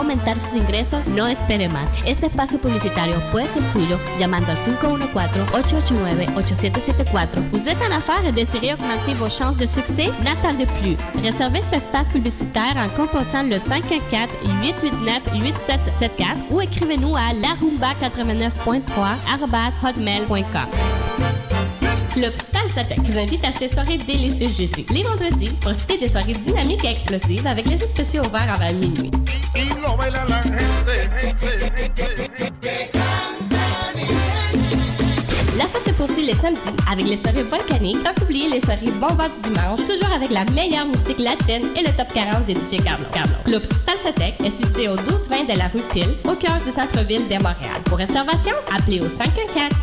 aumentar sus ingresos, no espere más. Este espacio publicitario puede ser suyo llamando al 514-889-8774. Vous êtes en affaires et désirez augmenter vos chances de succès? N'attendez plus. Réservez cet espace publicitaire en composant le 514-889-8774 ou écrivez-nous à larumba89.3 hotmail.com. Salsatec vous invite à ses soirées délicieuses jeudi. Les vendredis, profitez des soirées dynamiques et explosives avec les spéciaux ouverts avant minuit. La fête se poursuit les samedis avec les soirées volcaniques, sans oublier les soirées bombas du dimanche, toujours avec la meilleure musique latine et le top 40 des DJ Carlo. Carlo. Club Salsatec est situé au 1220 de la rue Pile, au cœur du centre-ville de Montréal. Pour réservation, appelez au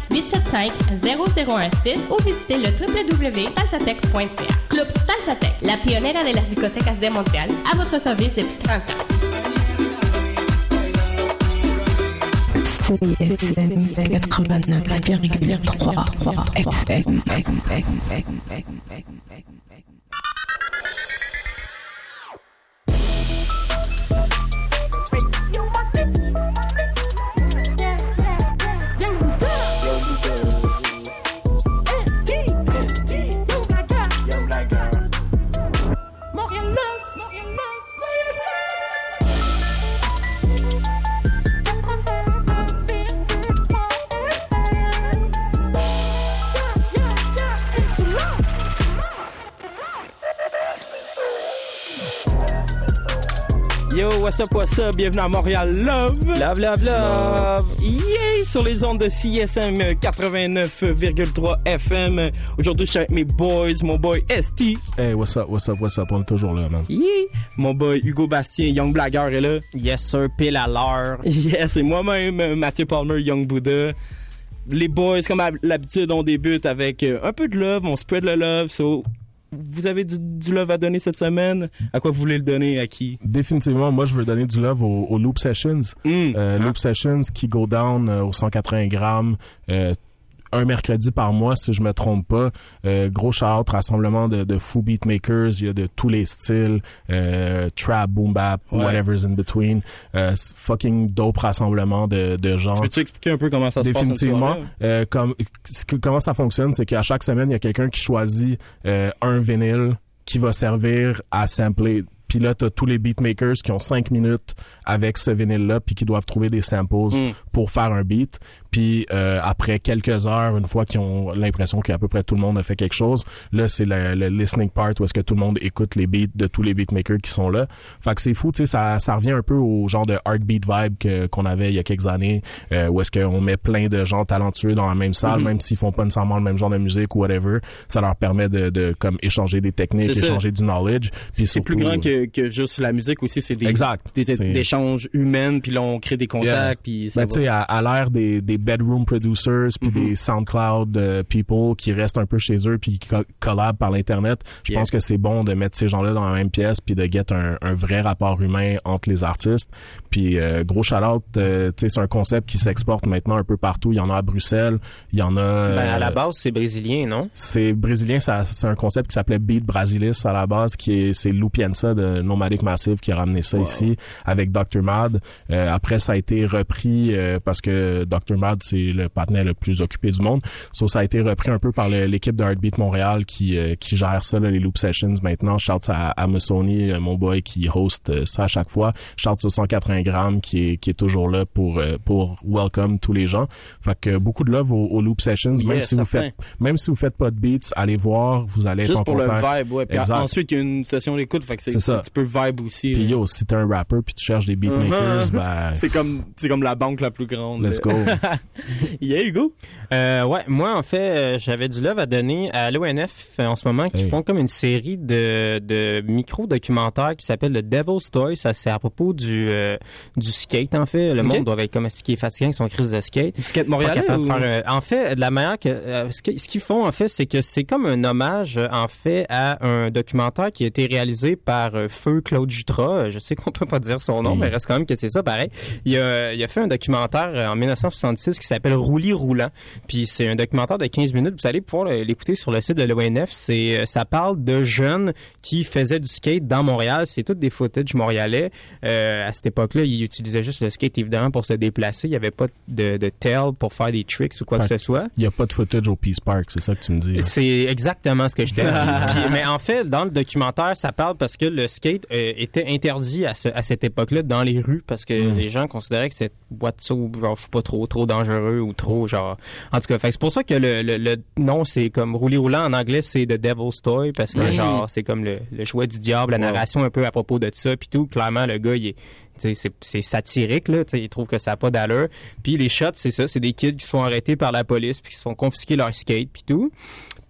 514-875-0016 ou visitez le www.salsatec.ca. Club Salsatec, la pionnière de las discotecas de Montréal, à votre service depuis 30 ans. CISM 89,3 FM. Up, what's up? Bienvenue à Montréal Love. Love, love, love. Yay! Sur les ondes de CSM 89,3 FM. Aujourd'hui, je suis avec mes boys, mon boy ST. Hey, what's up, what's up, what's up? On est toujours là, man. Yeah! Mon boy Hugo Bastien, Young Blagger est là. Yes, sir, pile à l'heure. Yes, et moi-même, Mathieu Palmer, Young Buddha. Les boys, comme à l'habitude, on débute avec euh, un peu de love, on spread le love, so vous avez du, du love à donner cette semaine? À quoi vous voulez le donner? À qui? Définitivement, moi, je veux donner du love aux, aux Loop Sessions. Mm. Euh, Ah. Loop Sessions qui go down euh, aux 180 grammes. euh, un mercredi par mois, si je me trompe pas. Euh, gros shout rassemblement de, de fou beatmakers. Il y a de tous les styles. Euh, trap, boom bap, Ouais. whatever's in between. Euh, fucking dope rassemblement de, de gens. Tu peux-tu expliquer un peu comment ça se passe? Définitivement. Euh, comme, ce que- comment ça fonctionne, c'est qu'à chaque semaine, il y a quelqu'un qui choisit un vinyle qui va servir à sampler. Puis là, t'as tous les beatmakers qui ont cinq minutes avec ce vinyle-là, puis qui doivent trouver des samples Mm. pour faire un beat. Puis euh, après quelques heures, une fois qu'ils ont l'impression qu'à peu près tout le monde a fait quelque chose, là, c'est le, le listening part où est-ce que tout le monde écoute les beats de tous les beatmakers qui sont là. Fait que c'est fou, tu sais, ça, ça revient un peu au genre de heartbeat vibe que, qu'on avait il y a quelques années, euh, où est-ce qu'on met plein de gens talentueux dans la même salle, Mhm. même s'ils font pas nécessairement le même genre de musique ou whatever. Ça leur permet de, de comme échanger des techniques, échanger du knowledge. C'est plus grand que, que juste la musique aussi, c'est des, Exact. des, des- échanges humains, puis là, on crée des contacts, puis ça Ben, tu sais, à, à l'ère des, des bedroom producers puis Mhm. des SoundCloud euh, people qui restent un peu chez eux puis qui co- collabent par l'internet, je Yeah. pense que c'est bon de mettre ces gens-là dans la même pièce puis de get un, un vrai rapport humain entre les artistes. Puis euh, gros shout-out, euh, tu sais, c'est un concept qui s'exporte maintenant un peu partout. Il y en a à Bruxelles, il y en a. Ben, à euh, la base, c'est brésilien, non? c'est brésilien, c'est un concept qui s'appelait Beat Brasilis à la base, qui est c'est Lou Pienza de Nomadic Massive qui a ramené ça ici avec Dr Mad. Euh, après, ça a été repris euh, parce que Dr Mad c'est le partenaire le plus occupé du monde. So, ça a été repris un peu par l'équipe de Heartbeat Montréal qui euh, qui gère ça là, les Loop Sessions maintenant. Shout à, à Musoni, euh, mon boy qui host euh, ça à chaque fois. Shout au 180 grammes qui est qui est toujours là pour euh, pour welcome tous les gens. Fait que beaucoup de love aux, aux Loop Sessions, même si vous faites même si vous faites pas de beats, allez voir, vous allez être Juste en pour le vibe, ouais. Puis Exact. ensuite, il y a une session d'écoute, fait que c'est C'est ça. c'est un petit peu vibe aussi. Puis yo, si t'es un rapper puis tu cherches des beatmakers, Uh-huh. ben C'est comme, c'est comme la banque la plus grande. let's go. yeah, Hugo? Euh, ouais, moi, en fait, euh, j'avais du love à donner à l'ONF en ce moment, qui font comme une série de, de micro-documentaires qui s'appelle The Devil's Toy. Ça, c'est à propos du, euh, du skate, en fait. Le monde doit être comme qui est fatigué son crise de skate. Du skate montréalais? Ou... Faire, en fait, la manière que, ce qu'ils font, en fait, c'est que c'est comme un hommage, en fait, à un documentaire qui a été réalisé par Feu Claude Jutras. Je sais qu'on peut pas dire son nom, mmh. mais reste quand même que c'est ça, pareil. Il a fait un documentaire en 1976 artiste qui s'appelle Roulis Roulant. Puis c'est un documentaire de 15 minutes. Vous allez pouvoir l'écouter sur le site de l'ONF. C'est, euh, ça parle de jeunes qui faisaient du skate dans Montréal. C'est toutes des footage montréalais. Euh, à cette époque-là, ils utilisaient juste le skate, évidemment, pour se déplacer. Il n'y avait pas de, de tail pour faire des tricks ou quoi que ce soit. Il n'y a pas de footage au Peace Park, c'est ça que tu me dis. Hein? C'est exactement ce que je t'ai dit. Mais en fait, dans le documentaire, ça parle parce que le skate euh, était interdit à, cette époque-là dans les rues parce que hmm. les gens considéraient que cette boîte sauve, genre, je suis pas trop, trop dans dangereux ou trop, genre. En tout cas, c'est pour ça que le, le, le nom, c'est comme rouler roulant en anglais, c'est The Devil's Toy parce que, Mm. genre, c'est comme le, le jouet du diable, la Wow. narration un peu à propos de ça, puis tout. Clairement, le gars, il est. C'est, satirique, là. Il trouve que ça n'a pas d'allure. Puis les shots, c'est ça. C'est des kids qui sont arrêtés par la police puis qui se font confisquer leur skate puis tout.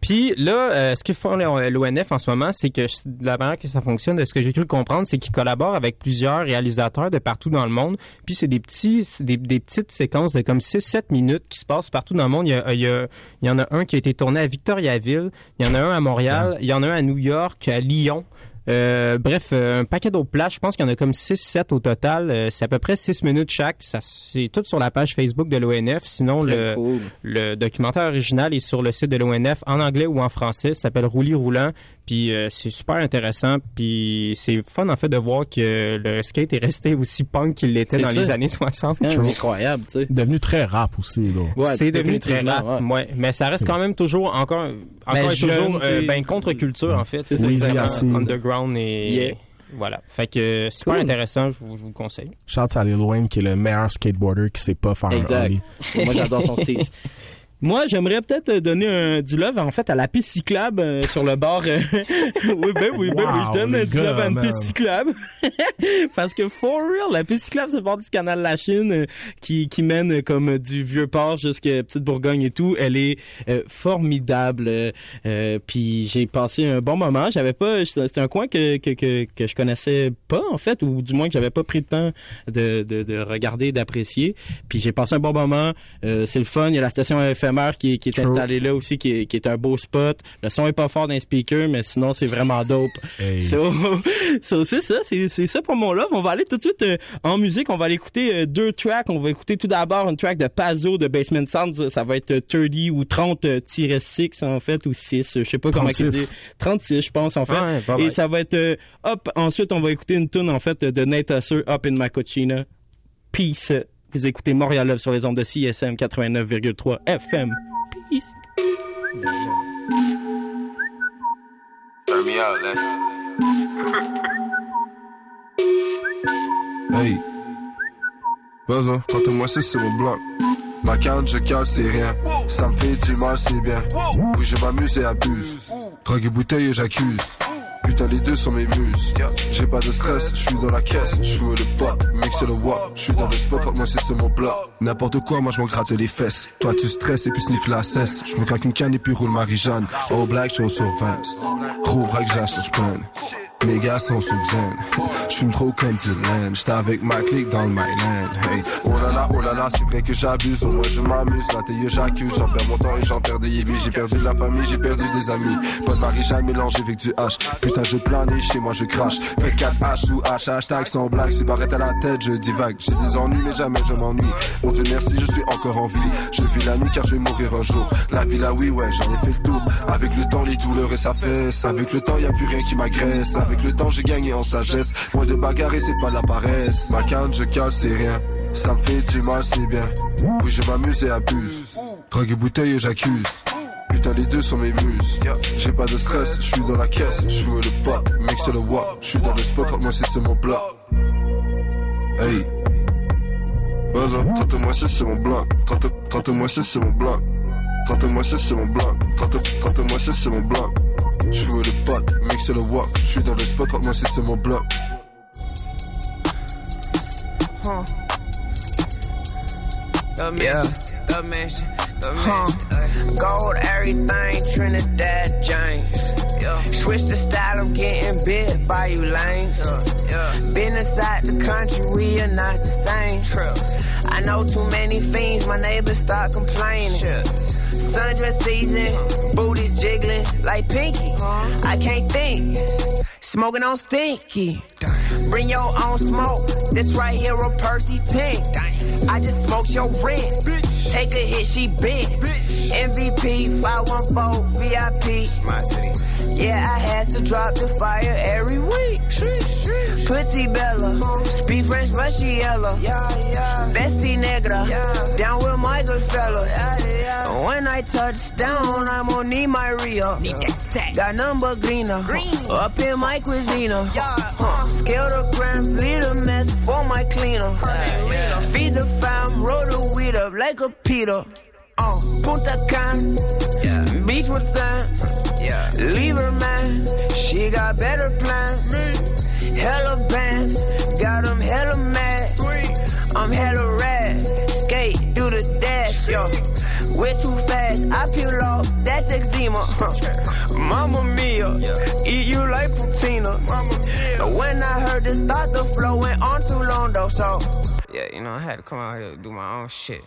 Puis là, euh, ce qu'ils font l'ONF en ce moment, c'est que de la manière que ça fonctionne, de ce que j'ai cru comprendre, c'est qu'ils collaborent avec plusieurs réalisateurs de partout dans le monde. Puis c'est des petits, c'est des, des petites séquences de comme 6-7 minutes qui se passent partout dans le monde. Il y, a, il, y a- il y en a un qui a été tourné à Victoriaville, il y en a un à Montréal, il y en a un à New York, à Lyon. Euh, bref, euh, un paquet d'autres places. Je pense qu'il y en a comme 6-7 au total. Euh, c'est à peu près 6 minutes chaque. Ça, c'est tout sur la page Facebook de l'ONF. Sinon, le, Très cool. le documentaire original est sur le site de l'ONF en anglais ou en français. Ça s'appelle Roulis roulant. Puis euh, c'est super intéressant. Puis c'est fun en fait de voir que le skate est resté aussi punk qu'il l'était dans ça. les années 60. C'est incroyable, tu sais. devenu très rap aussi, là. Ouais, c'est devenu très rap, ouais. ouais. Mais ça reste quand même toujours encore, encore toujours euh, ben contre-culture en fait. C'est ça, vraiment et Yeah. voilà. Fait que super Cool. intéressant, je vous, je vous le conseille. Shout à Lil Wayne qui est le meilleur skateboarder qui sait pas faire un Exact. ollie. Moi, j'adore son style. Moi, j'aimerais peut-être donner un, du love en fait à la piste cyclable euh, sur le bord. euh, oui, ben oui, ben oui, je donne euh, du love à une piste cyclable. Parce que for real, la piste cyclable sur le bord du canal de la Chine euh, qui, qui mène comme du vieux port jusqu'à Petite Bourgogne et tout, elle est formidable. Puis j'ai passé un bon moment. J'avais pas, c'était un coin que, que, que, que je connaissais pas en fait, ou du moins que j'avais pas pris le temps de, de, de regarder, d'apprécier. Puis j'ai passé un bon moment. Euh, c'est le fun. Il y a la station éphémère qui, est- qui est True. installée là aussi, qui est, qui est un beau spot. Le son est pas fort d'un speaker, mais sinon c'est vraiment dope. Hey. So, so, c'est ça, c'est, ça pour mon love. On va aller tout de suite euh, en musique. On va aller écouter euh, deux tracks. On va écouter tout d'abord une track de Pazzo de Basement Sounds. Ça va être euh, 30 ou 30-6 en fait, ou 6. Je sais pas comment 36. il dit. 36, je pense en fait. Ouais, Et ça va être euh, Hop. Ensuite, on va écouter une tune en fait de Nate Husser, Up in My Cucina. Peace. Vous écoutez Montréal Love sur les ondes de CSM 89,3 FM. Peace. Turn me out, let's. hey. Besoin, quand moi c'est sur mon bloc. Ma carte, je cale, c'est rien. Ça me fait du mal, c'est bien. Oui, je m'amuse et abuse. Drogue et bouteille et j'accuse. Putain, les deux sont mes muses. J'ai pas de stress, je suis dans la caisse. Je veux le pot, mix le wok. Je suis dans le spot, moi c'est mon bloc. N'importe quoi, moi je m'en gratte les fesses. Toi tu stresses et puis sniff la cesse. Je me craque une canne et puis roule Marie-Jeanne. Oh black, suis sur Vince. Trop braque, j'assure, je. Mes gars sont sous zen. J'fume trop comme Dylan. J'étais avec ma clique dans le Myland. Hey, oh là là, oh là là, c'est vrai que j'abuse. Au moins je m'amuse. La télé, j'accuse. J'en perds mon temps et j'en perds des yébis. J'ai perdu de la famille, j'ai perdu des amis. Pas de Marie-Jeanne mélangé avec du H. Putain, je plane et chez moi je crache. Fais 4 H ou H, hashtag sans blague. C'est barrette à la tête, je divague. J'ai des ennuis, mais jamais je m'ennuie. Mon Dieu merci, je suis encore en vie. Je vis la nuit car je vais mourir un jour. La vie là, oui, ouais, j'en ai fait le tour. Avec le temps, les douleurs et sa fesse. Avec le temps, y a plus rien qui m'agresse. Avec le temps, j'ai gagné en sagesse. Moins de bagarre et c'est pas de la paresse. Ma canne, je cale, c'est rien. Ça me fait du mal, c'est bien. Oui, je m'amuse et abuse. Drogue et bouteille j'accuse. Putain, les deux sont mes muses. J'ai pas de stress, je suis dans la caisse. Je veux le pot, mix le wok. Je suis dans le spot, moi c'est mon bloc. Hey. Vas-y, tente-moi c'est sur mon bloc. Tente- Tente-moi c'est sur mon bloc. Tente-moi c'est sur mon bloc. Tente- Tente-moi c'est sur mon bloc. Je veux le pot, mix le wok. Je suis dans le spot, moi c'est mon bloc. The mansion, the mansion, the mansion. Gold, everything, Trinidad James. Switch the style, I'm getting bit by you lanes. Been inside the country, we are not the same. I know too many fiends, my neighbors start complaining. Sundress season, booties jiggling like Pinky. I can't think. Smoking on stinky. Bring your own smoke. This right here a Percy tank. I just smoked your rent. Take a hit, she big. MVP 514 VIP. Yeah, I had to drop the fire every week. Pretty Bella, speak French but she yellow. Bestie negra, down with my good fellas. When I touch down, I'm gonna need my Rio. Got number greener, up in my cuisine. Huh. Scale the grams, lead a mess for my cleaner. Feed the fam, roll the weed up like a Peter. Uh, Punta Cana, beach with sand. Leave her man, she got better plans. Hella bands, got them hella mad. I'm hella rad, skate, do the dash, yo. We're too fast, I peel off, that's eczema. Huh. Mamma mia, eat you like poutine. When I heard this, thought the flow went on too long though, so. Yeah, you know, I had to come out here do my own shit.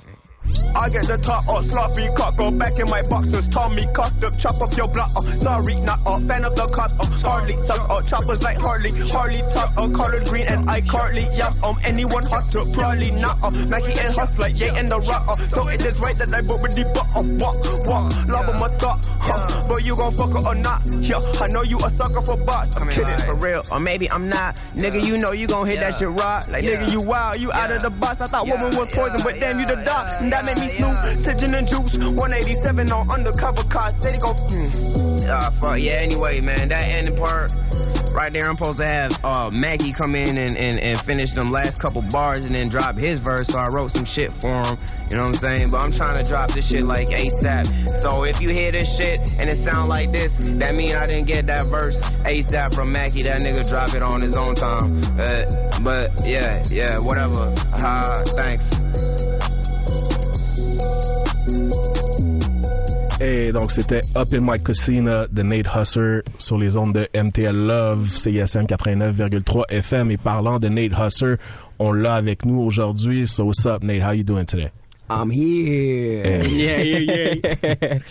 I get the top off, sloppy cock, go back in my boxers. Tommy cocked up, chop off your block. Uh, sorry, not a fan of the cops. Uh, Harley sucks, uh, choppers like Harley. Harley top, uh, color green and I Carly. Yes, um, anyone hot to probably not. Uh, Mackie and Hustler, yeah, and the rock. Uh, so it is right that I both with the butt. Uh, walk, walk, love of my thought. Huh, but you gon' fuck her or not? Yeah, I know you a sucker for bots. I'm kidding. for real, or maybe I'm not. Nigga, you know you gon' hit that shit raw. Like nigga, you wild, you out of the box. I thought woman was poison, but damn, you the dog. That me snoop. Pigeon and juice, 187 on undercover cars. They go. Ah, fuck yeah. Anyway, man, that ending part. Right there, I'm supposed to have uh, Maggie come in and, and, and finish them last couple bars and then drop his verse. So I wrote some shit for him. You know what I'm saying? But I'm trying to drop this shit like ASAP. So if you hear this shit and it sound like this, that mean I didn't get that verse ASAP from Mackie. That nigga drop it on his own time. Uh, but yeah, yeah, whatever. Uh, thanks. Et donc, c'était Up in My Casino de Nate Husser sur les ondes de MTL Love, CISM 89,3 FM. Et parlant de Nate Husser, on l'a avec nous aujourd'hui. So, what's up, Nate? How you doing today? I'm here. Yeah, yeah, yeah.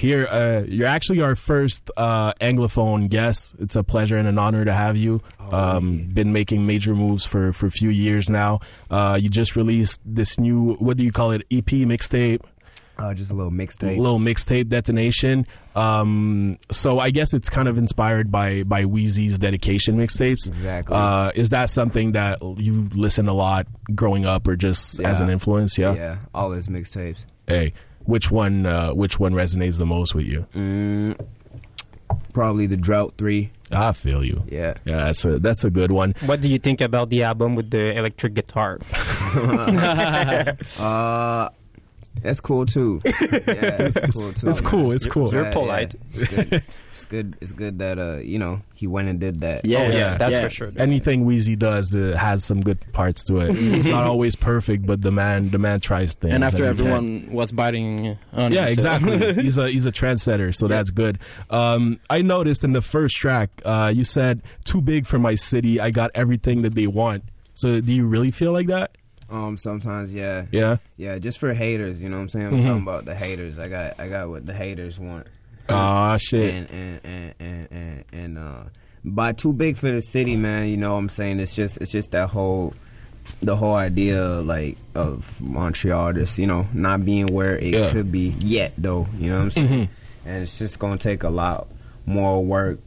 Here, uh, you're actually our first uh, Anglophone guest. It's a pleasure and an honor to have you. um, Been making major moves for, for a few years now. Uh, you just released this new, what do you call it, EP mixtape? Uh, just a little mixtape. A little mixtape detonation. Um, so I guess it's kind of inspired by by Wheezy's dedication mixtapes. Exactly. Uh, is that something that you listen a lot growing up, or just as an influence? Yeah. Yeah, all his mixtapes. Hey, which one? Uh, which one resonates the most with you? Mm, probably the Drought Three. I feel you. Yeah. Yeah, that's a that's a good one. What do you think about the album with the electric guitar? Uh, that's cool too. Yeah, that's cool too. It's cool. It's cool. You're Yeah, polite. yeah. It's good. It's good. It's good that uh, you know, he went and did that. Yeah, Oh, yeah, that's yeah. for sure. Anything Wheezy does uh, has some good parts to it. it's not always perfect, but the man the man tries things. And after he can. everyone was biting on Yeah, him, so- exactly. he's a he's a trendsetter, so that's good. Um, I noticed in the first track, uh, you said "too big for my city." I got everything that they want. So, do you really feel like that? Um, sometimes, yeah, Yeah. yeah, just for haters. You know what I'm saying? I'm Mhm. talking about the haters. I got, I got what the haters want. Ah, shit. and and and and and, and uh, by too big for the city, man. You know what I'm saying? It's just it's just that whole the whole idea like of Montreal, just you know not being where it Yeah. could be yet, though. You know what I'm saying? Mhm. And it's just gonna take a lot more work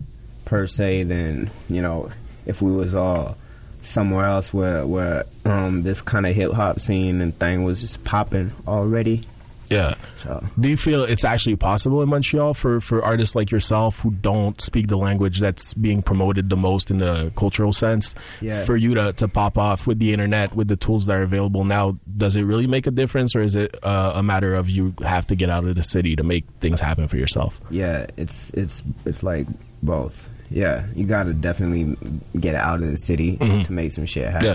per se than you know if we was all somewhere else where where um this kind of hip hop scene and thing was just popping already. Yeah. So Do you feel it's actually possible in Montreal for, for artists like yourself who don't speak the language that's being promoted the most in the cultural sense Yeah. for you to, to pop off with the internet, with the tools that are available now? Does it really make a difference or is it uh, a matter of you have to get out of the city to make things happen for yourself? Yeah, it's it's it's like both. Yeah, you got to definitely get out of the city Mhm. to make some shit happen. Yeah.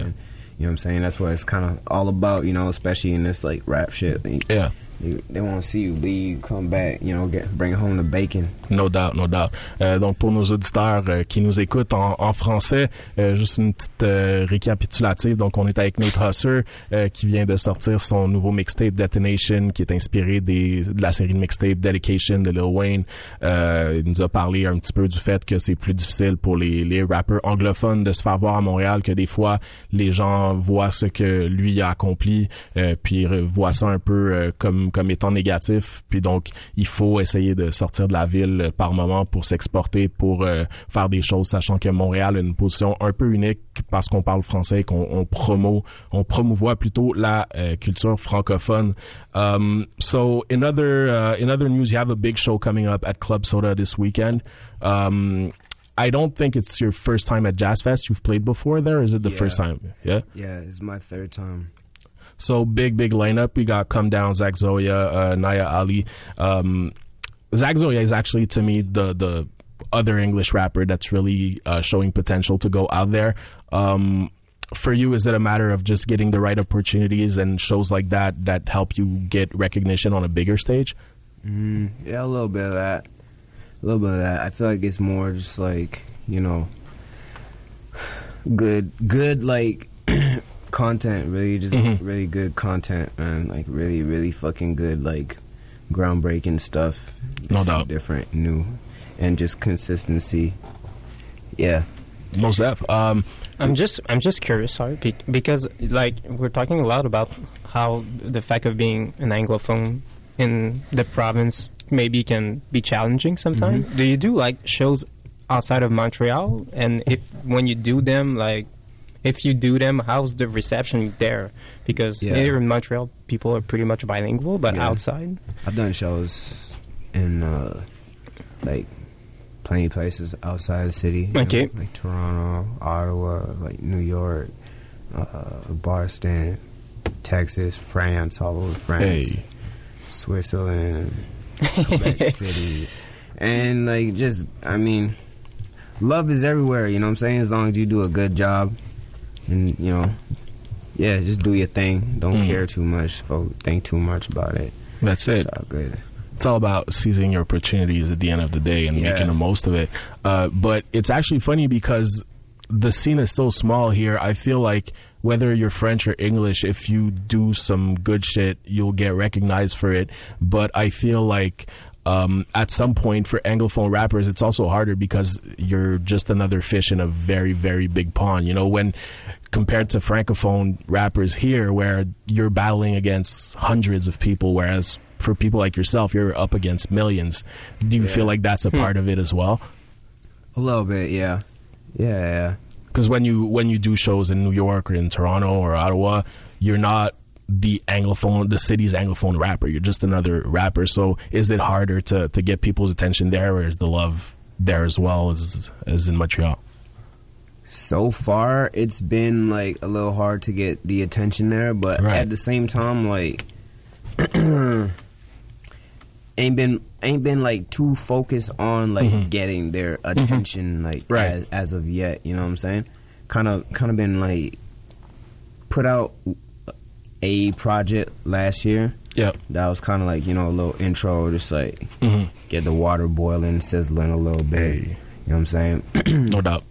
You know what I'm saying? That's what it's kind of all about, you know, especially in this like rap shit. Like, Yeah. They won't see you leave, come back, you know, get bring home the bacon. No doubt, no doubt. Euh, donc pour nos auditeurs euh, qui nous écoutent en, en français, euh, juste une petite euh, récapitulative. Donc on est avec Nate Husser euh, qui vient de sortir son nouveau mixtape Detonation qui est inspiré des, de la série de mixtape Dedication de Lil Wayne. Euh, il nous a parlé un petit peu du fait que c'est plus difficile pour les, les rappeurs anglophones de se faire voir à Montréal que des fois les gens voient ce que lui a accompli puis voient ça un peu euh, comme comme étant négatif puis donc il faut essayer de sortir de la ville euh, par moment pour s'exporter pour euh, faire des choses sachant que Montréal a une position un peu unique parce qu'on parle français et qu'on on promo on promouvoit plutôt la euh, culture francophone um, so in other uh, in other news you have a big show coming up at Club Soda this weekend um, I don't think it's your first time at Jazz Fest. You've played before there? Is it the Yeah. first time? Yeah? Yeah, it's my third time. So big, big lineup. We got Come Down, Zach Zoya, uh, Naya Ali. Um, Zach Zoya is actually to me the the other English rapper that's really uh, showing potential to go out there. Um, for you, is it a matter of just getting the right opportunities and shows like that that help you get recognition on a bigger stage? Mm, yeah, a little bit of that. A little bit of that. I feel like it's more just like you know, good, good like content. Really, just Mhm. really good content, man. Like really, really fucking good, like groundbreaking stuff. No Just doubt. different, new, and just consistency. Yeah. Most F. Um, I'm just I'm just curious, sorry, because like we're talking a lot about how the fact of being an anglophone in the province maybe can be challenging sometimes. Do you do like shows outside of Montreal? And if when you do them, like if you do them, how's the reception there? Because Yeah. here in Montreal, people are pretty much bilingual, but Yeah. outside, I've done shows in uh, like plenty of places outside the city. Okay. know, like Toronto, Ottawa, like New York, uh, Boston, Texas, France, all over France, Hey. Switzerland, Quebec City, and like just I mean, love is everywhere. You know what I'm saying? As long as you do a good job, and you know. Yeah, just do your thing. Don't Mhm. care too much. Folk think too much about it. that's it. It's all good. it's all about seizing your opportunities at the end of the day and Yeah. making the most of it. Uh, but it's actually funny because the scene is so small here. I feel like whether you're French or English, if you do some good shit, you'll get recognized for it. But I feel like um, at some point for Anglophone rappers, it's also harder because you're just another fish in a very, very big pond. You know, when compared to Francophone rappers here, where you're battling against hundreds of people, whereas for people like yourself, you're up against millions. Do you Yeah. feel like that's a part of it as well? A little bit, yeah, yeah, yeah. Because when you when you do shows in New York or in Toronto or Ottawa, you're not the anglophone, the city's anglophone rapper. You're just another rapper. So is it harder to to get people's attention there, or is the love there as well as as in Montreal? So far, it's been like a little hard to get the attention there, but Right. at the same time, like ain't been ain't been like too focused on like Mhm. getting their attention like Right. as, as of yet. You know what I'm saying? Kind of kind of been like put out a project last year. Yep. That was kind of like you know a little intro, just like Mhm. get the water boiling, sizzling a little bit. Hey. You know what I'm saying? No doubt.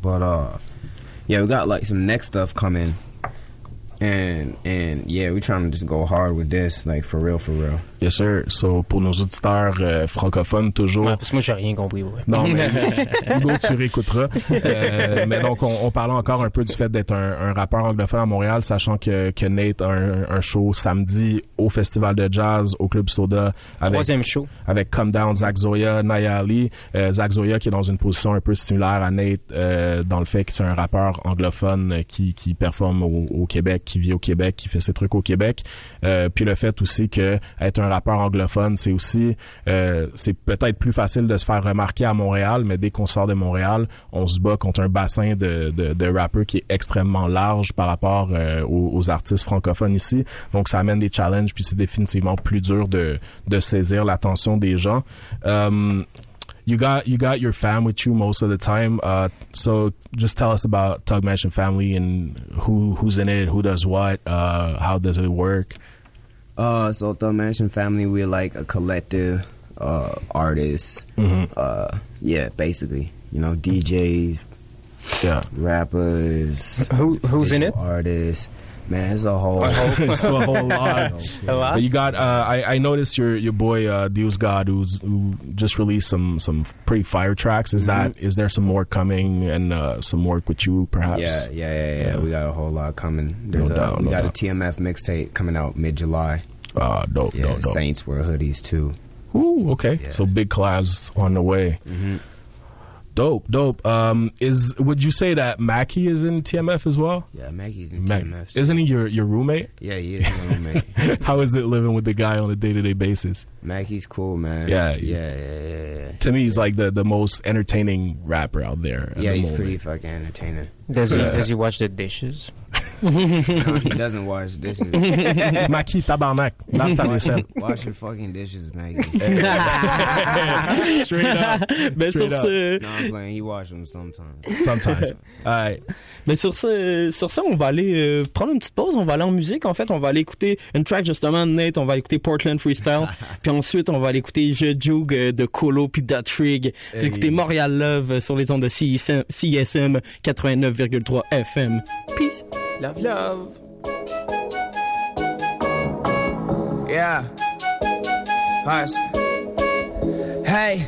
But uh, yeah, we got like some next stuff coming, and and yeah, we trying to just go hard with this, like for real, for real. Yes, sir. So pour nos auditeurs euh, francophones toujours. Ouais, parce que moi j'ai rien compris. Ouais. Non, mais Hugo, tu réécouteras. Euh, mais donc, on, on parlait encore un peu du fait d'être un, un rappeur anglophone à Montréal, sachant que, que Nate a un, un show samedi au Festival de Jazz au Club Soda avec, Troisième show. avec Come Down, Zach Zoya, Naya Ali. Euh, Zach Zoya qui est dans une position un peu similaire à Nate euh, dans le fait que c'est un rappeur anglophone qui, qui performe au, au Québec, qui vit au Québec, qui fait ses trucs au Québec. Euh, puis le fait aussi que être un rappeur anglophone, c'est aussi euh, c'est peut-être plus facile de se faire remarquer à Montréal, mais dès qu'on sort de Montréal, on se bat contre un bassin de, de, rappeurs qui est extrêmement large par rapport euh, aux, aux artistes francophones ici. Donc ça amène des challenges, puis c'est définitivement plus dur de, de saisir l'attention des gens. Um, you got you got your fam with you most of the time. Uh, so just tell us about Tug Mansion family and who who's in it, who does what, uh, how does it work? Uh, so the Mansion Family, we're like a collective uh, artists. Mhm. Uh, yeah, basically, you know, DJs, Yeah. rappers. Who who's in it? Artists. Man, it's a whole. it's a whole lot. A lot? But you got. Uh, I I noticed your your boy uh, Deus God who's who just released some some pretty fire tracks. Is that is there some more coming and uh, some work with you perhaps? Yeah, yeah, yeah, yeah, Yeah. We got a whole lot coming. There's No a, doubt, we no got doubt. a TMF mixtape coming out mid July. Uh, dope, Yeah, dope, dope. Saints wear hoodies too. Ooh, okay. Yeah. So big collabs on the way. hmm Dope, dope. Um, is would you say that Mackie is in TMF as well? Yeah, Mackey's in Mac- TMF. isn't he your your roommate? Yeah, he is my roommate. How is it living with the guy on a day to day basis? Mackey's cool, man. Yeah. yeah, yeah, yeah. yeah. To me, he's like the, the most entertaining rapper out there. Yeah, the he's moment. pretty fucking entertaining. Does he Yeah. does he watch the dishes? no, he doesn't wash dishes. Mackie tabarnak. Lave ta vaisselle. Wash your fucking dishes, Maggie. Straight up. Sur Straight up. ce, no, I'm playing. He wash them sometimes. Sometimes. All right. Mais sur ce, sur ça, on va aller euh, prendre une petite pause. On va aller en musique. En fait, on va aller écouter une track justement de Nate. On va écouter Portland Freestyle. puis ensuite, on va aller écouter Je Joug euh, de Colo puis Dutrig. Puis Hey. écouter Montréal Love euh, sur les ondes de CSM, CSM 89,3 FM. Peace. Love love. Yeah. Hush. Hey,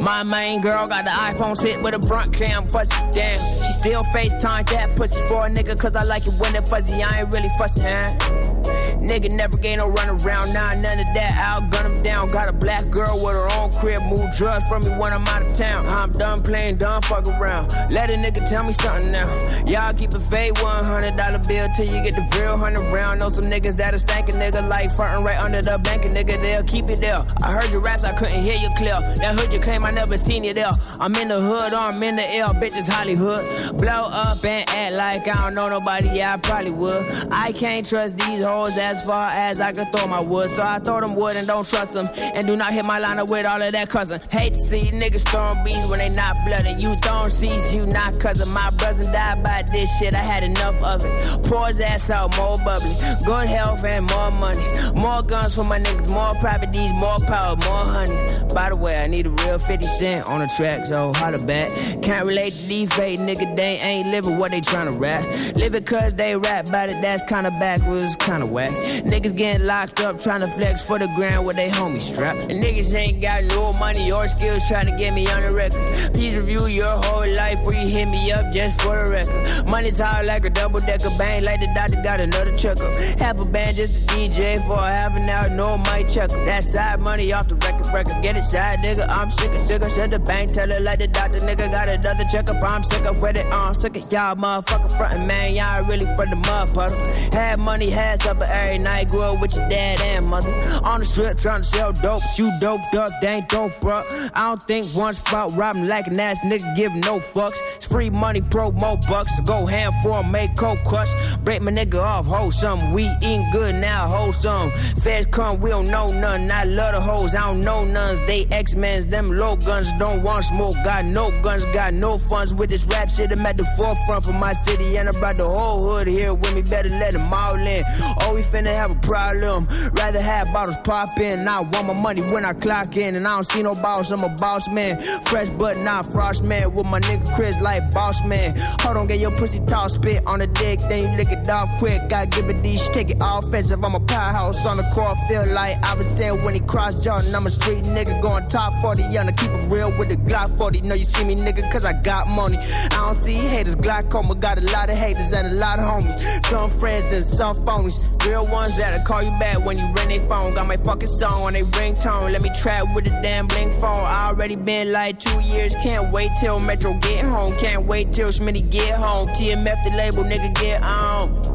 my main girl got the iPhone sit with a front cam, fuzzy damn. She still FaceTime that pussy for a nigga, cause I like it when it fuzzy. I ain't really fussing, huh? Nigga never gave no run around, nah, none of that. I'll gun him down. Got a black girl with her own crib, move drugs from me when I'm out of town. I'm done playing, done fuck around. Let a nigga tell me something now. Y'all keep a fade $100 bill till you get the real hundred round. Know some niggas that'll stank a nigga like farting right under the bank. A nigga, they'll keep it there. I heard your raps, I couldn't hear you clear. That hood you claim, I never seen you there. I'm in the hood, or I'm in the L, bitches Hollywood. Blow up and act like I don't know nobody, yeah, I probably would. I can't trust these hoes as far as I could throw my wood. So I throw them wood and don't trust them. And do not hit my line with all of that cussing. Hate to see niggas throwing beats when they not blooded. You throwing seeds, you not cousin. My brother died by this shit, I had enough of it. Pour his ass out, more bubbly. Good health and more money. More guns for my niggas, more properties, more power, more honeys. By the way, I need a real 50 cent on the track, so holla back. Can't relate to these fake niggas, they ain't living what they tryna rap. Live it cause they rap about it, that's kinda backwards, kinda whack. Niggas getting locked up, tryna flex for the grand with they homie strap. And niggas ain't got no money or skills tryna get me on the record. Please review your whole life before you hit me up just for the record. Money talk like a double decker bang, like the doctor got another checkup. Half a band just a DJ for a half an hour, no mic check. That side money off the record, record. Get it side, nigga. I'm sick of sick of shit. The bank tell it like the doctor, nigga got another checkup. I'm sick of with it. I'm sick of y'all motherfucker frontin', man. Y'all really from the mud puddle. Had money, had supper every night. Grew up with your dad and mother. On the strip trying to sell dope. You doped up, they ain't dope, bruh. I don't think once about robbing like an ass nigga giving no fucks. It's free money, promo bucks. So go ham for 'em, make coke crush. Break my nigga off, hold some. We eating good now, hold some. Feds come, we don't know none. I love the hoes, I don't know nuns. They X-Men's, them low guns, don't want smoke. Got no guns, got no funds with this rap shit. I'm at the forefront for my city, and I brought the whole hood here with me. Better let them all in. Oh, we finna have a problem. Rather have bottles pop in. I want my money when I clock in, and I don't see no boss. I'm a boss man. Fresh but not frost man. With my nigga Chris like boss man. Hold on, get your pussy toss spit on the dick, then you lick it off quick. Gotta give it these, take it offensive. I'm a powerhouse on the court, feel like I was saying when he crossed Jordan. I'm a street nigga going top 40, young keep it real with the Glock 40. Know you see me, nigga, cause I got money. I don't see haters, glaucoma got a lot of haters and a lot of homies. Some friends and some phonies. Real ones that'll call you back when you ring their phone. Got my fucking song on their ringtone. Let me trap with the damn blink phone. I already been like two years. Can't wait till Metro get home. Can't wait till Smitty get home. TMF the label, nigga, get on.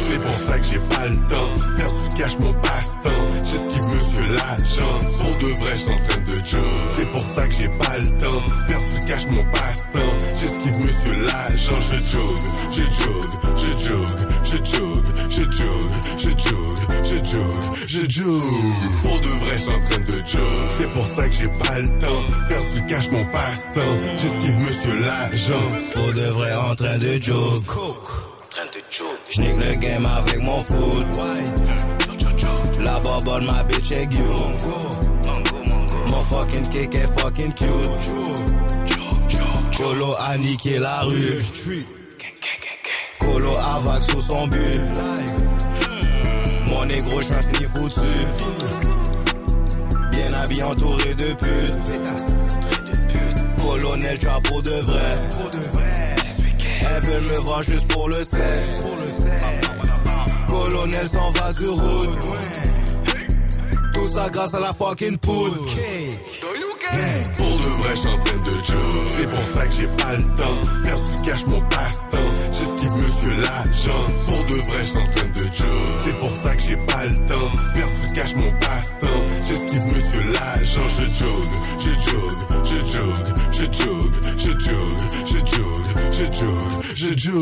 C'est pour ça que j'ai pas le temps. Faire du cash, mon passe-temps. J'esquive monsieur l'agent. Ça que j'ai pas le temps. Perdu cache mon passe-temps. J'esquive monsieur l'agent. Je jogue, je jogue, je jogue, je jogue, je jogue, je jogue, je jogue, je jogue. Pour de vrai, j'suis en train de jogue. C'est pour ça que j'ai pas le temps. Perdu cache mon passe-temps. J'esquive monsieur l'agent. Pour de vrai en train de joke. J'nique le game avec mon foot. La bobole, ma bitch est you. Mon fucking kick est fucking cute. Colo a niqué la rue. Colo a vague sous son but. Mon négro, j'suis fini foutu. Bien habillé, entouré de putes. Colonel, chapeau de vrai. Elles veulent me voir juste pour le sexe. Colonel s'en va du route. Tout ça grâce à la fucking poudre. Pour de vrai, j'suis en train de joke. C'est pour ça que j'ai pas le temps. Perdu cache mon passe-temps. J'esquive monsieur l'agent. Pour de vrai, j'suis en train de joke. C'est pour ça que j'ai pas le temps. Perdu cache mon passe-temps. J'esquive monsieur l'agent. Je jogue, je jogue, je jogue, je jogue, je jogue, je jogue, je jogue, je jogue.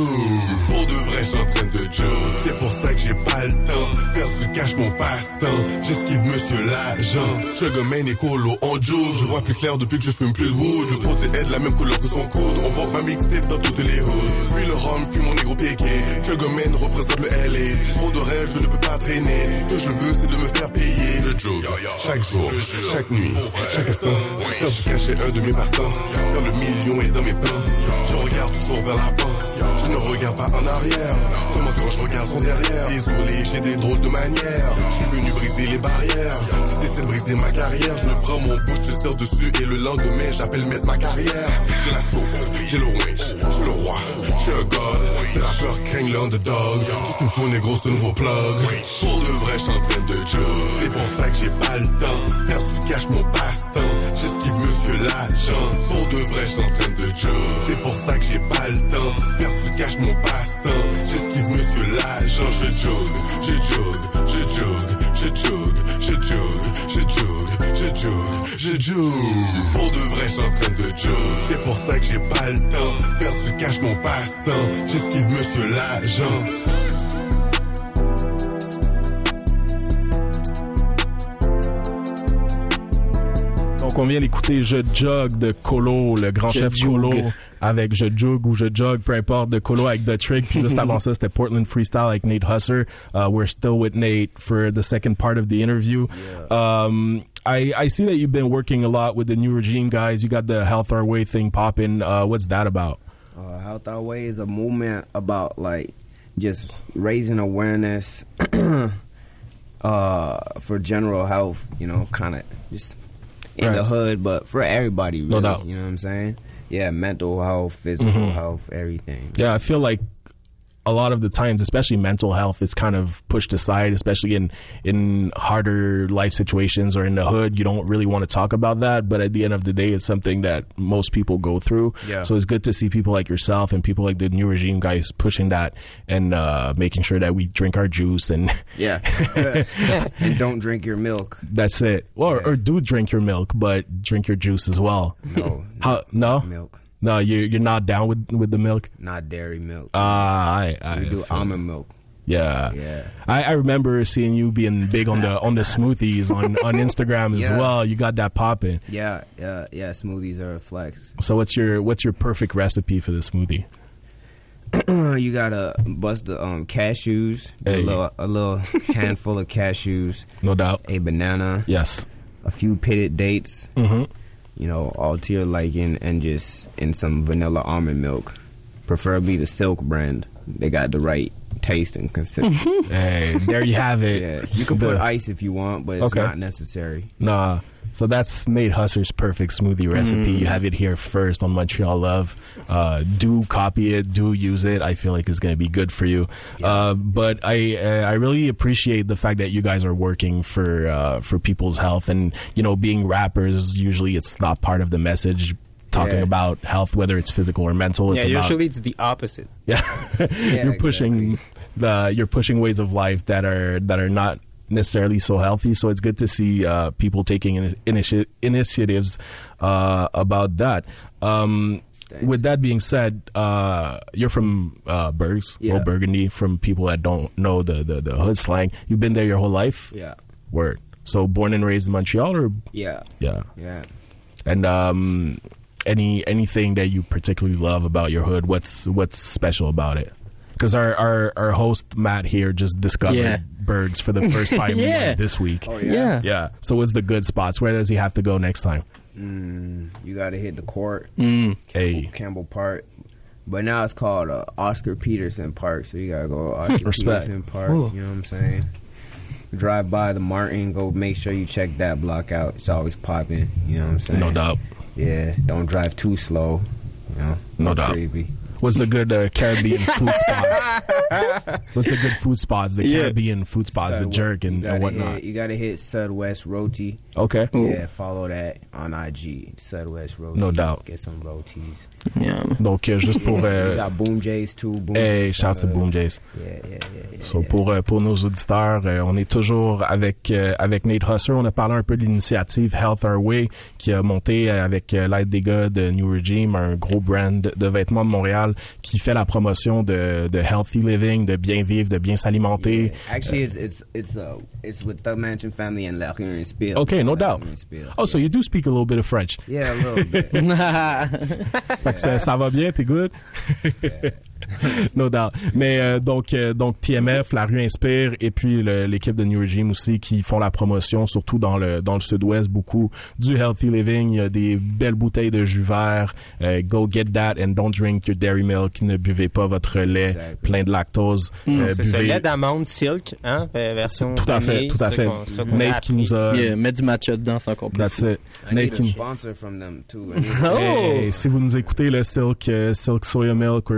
Pour de vrai, j'suis en train de joke. C'est pour ça que j'ai pas le temps. Perdu cache mon passe-temps. J'esquive monsieur l'agent. Sugar Man et Colo en joue. Je vois plus clair depuis que je fume plus de wood. Le procès est de la même couleur que son coude. On porte ma mixtape dans toutes les hoods. Puis le rhum, puis mon négro piqué. Sugar Man représente le LA. J'ai trop de rêves, je ne peux pas traîner. Ce que je veux, c'est de me faire payer. Je joue chaque jour, chaque nuit, chaque instant. Faire du cachet, un de mes passe-temps. Faire le million est dans mes plans. Je regarde toujours vers l'avant. Je ne regarde pas en arrière. Seulement quand je regarde son derrière. Désolé, j'ai des drôles de manières. Je suis venu briser les barrières. Si t'essaies de briser ma carrière, je me prends mon bout, je sers dessus. Et le lendemain, j'appelle mettre ma carrière. J'ai la sauce, j'ai le winch, j'ai le roi, j'ai un god. Ces rappeurs craignent l'underdog. Tout ce qu'il me faut, négro, c'est nouveau. Pour de vrai, je en train de joke. C'est pour ça que j'ai pas le temps. Perdu cache mon passe-temps. J'esquive monsieur l'agent. Pour de vrai, je en train de joke. C'est pour ça que j'ai pas le temps. Perdu cache mon passe-temps. J'esquive monsieur l'agent. Je jogue, je jogue, je jogue, je jogue, je jogue, je jogue, je jogue, je jogue. Pour de vrai, je suis en train de joke. C'est pour ça que j'ai pas le temps. Perdu cache mon passe-temps. J'esquive monsieur l'agent. Donc on vient d'écouter Je Jog de Colo, le grand Je chef Jug. Colo, avec Je Jug ou Je Jog, peu importe, de Colo avec The Trick. Puis juste avant ça, c'était Portland Freestyle avec Nate Husser. Uh, we're still with Nate for the second part of the interview. Um, I, I see that you've been working a lot with the new regime guys. You got the Health Our Way thing popping. Uh, what's that about? Uh, Health Our Way is a movement about like just raising awareness uh, for general health. You know, kind of just in Right. the hood, but for everybody. Really, No doubt. You know what I'm saying? Yeah, mental health, physical Mhm. health, everything. Yeah, I feel like a lot of the times, especially mental health, it's kind of pushed aside, especially in in harder life situations or in the hood. You don't really want to talk about that, but at the end of the day, it's something that most people go through. Yeah. So it's good to see people like yourself and people like the new regime guys pushing that and uh, making sure that we drink our juice and Yeah. and don't drink your milk. that's it. Or, or do drink your milk, but drink your juice as well. No, How, no, milk. No, you're you're not down with with the milk. not dairy milk. Ah, I, I we do almond milk. Yeah. Yeah. I, I remember seeing you being big on the on the smoothies on, on Instagram as Yeah. well. You got that popping. Yeah, yeah, yeah. Smoothies are a flex. So what's your what's your perfect recipe for the smoothie? you gotta bust the um, cashews, a little, a little handful of cashews, No doubt. a banana, Yes. a few pitted dates, hmm you know, all to your liking, and just in some vanilla almond milk, preferably the Silk brand. They got the right taste and consistency. Hey, there you have it. yeah, you can put ice if you want, but it's Okay. not necessary. Nah. So that's Nate Husser's perfect smoothie recipe. You have it here first on Montreal Love. Uh, do copy it. Do use it. I feel like it's going to be good for you. Uh, but I uh, I really appreciate the fact that you guys are working for uh, for people's health and you know being rappers. Usually it's not part of the message talking Yeah. about health, whether it's physical or mental. It's yeah, about usually it's the opposite. yeah, you're pushing the you're pushing ways of life that are that are not necessarily so healthy. So it's good to see uh, people taking in- initi- initiatives uh, about that. Um, with that being said, uh, you're from uh, Bergs, Yeah. Old Burgundy. From people that don't know the, the the hood slang, you've been there your whole life. Yeah. Word. So born and raised in Montreal, or Yeah. yeah, Yeah. and um, any anything that you particularly love about your hood? What's what's special about it? Because our, our our host Matt here just discovered Yeah. Bergs for the first time Yeah. this week. Oh Yeah. yeah. Yeah. So what's the good spots? Where does he have to go next time? Mm, you got to hit the court, Mm. Hey. Campbell Park. But now it's called uh, Oscar Peterson Park, so you gotta go Oscar Respect. Peterson Park. Ooh. You know what I'm saying? Drive by the Martin, go make sure you check that block out. It's always popping. You know what I'm saying? No doubt. Yeah, don't drive too slow. You know, No Or doubt. Creepy. What's the good uh, Caribbean food spots? What's the good food spots? The Yeah. Caribbean food spots, the Sud- jerk and, you and gotta whatnot. Hit, you gotta hit Sudwest Roti. Okay. Yeah, follow that on IG. Sudwest Roti. No doubt. Get some rotis. Yeah. Donc euh, juste pour We euh, got Boom Jays too. Boom hey, shout to from the- Boom Jays. Yeah, yeah, yeah. yeah, So yeah. pour euh, pour nos auditeurs, euh, on est toujours avec euh, avec Nate Husser. On a parlé un peu de l'initiative Health Our Way qui a monté euh, avec euh, l'aide des gars de New Regime, un gros brand de vêtements de Montréal qui fait la promotion de, de healthy living, de bien vivre, de bien s'alimenter. Yeah. Actually, it's it's it's uh it's with the Mansion family and La Rue Spiel. Okay, no doubt. Oh, so you do speak a little bit of French. Yeah, a little bit. Que ça, ça va bien, t'es good? no doubt. Mais euh, donc euh, donc TMF, la rue Inspire et puis l'équipe de New Regime aussi qui font la promotion surtout dans le dans le sud-ouest beaucoup du healthy living, il y a des belles bouteilles de jus vert, Euh, go get that and don't drink your dairy milk, ne buvez pas votre lait plein de lactose, Euh, C'est buvez lait d'amande silk, hein, euh, version tout à fait, tout à fait. Nate qui nous a Yeah, du matcha dedans, c'est encore plus That's it. I Nate qui sponsor from them too. I need- Oh! Hey, si vous nous écoutez le Silk Silk Soya Milk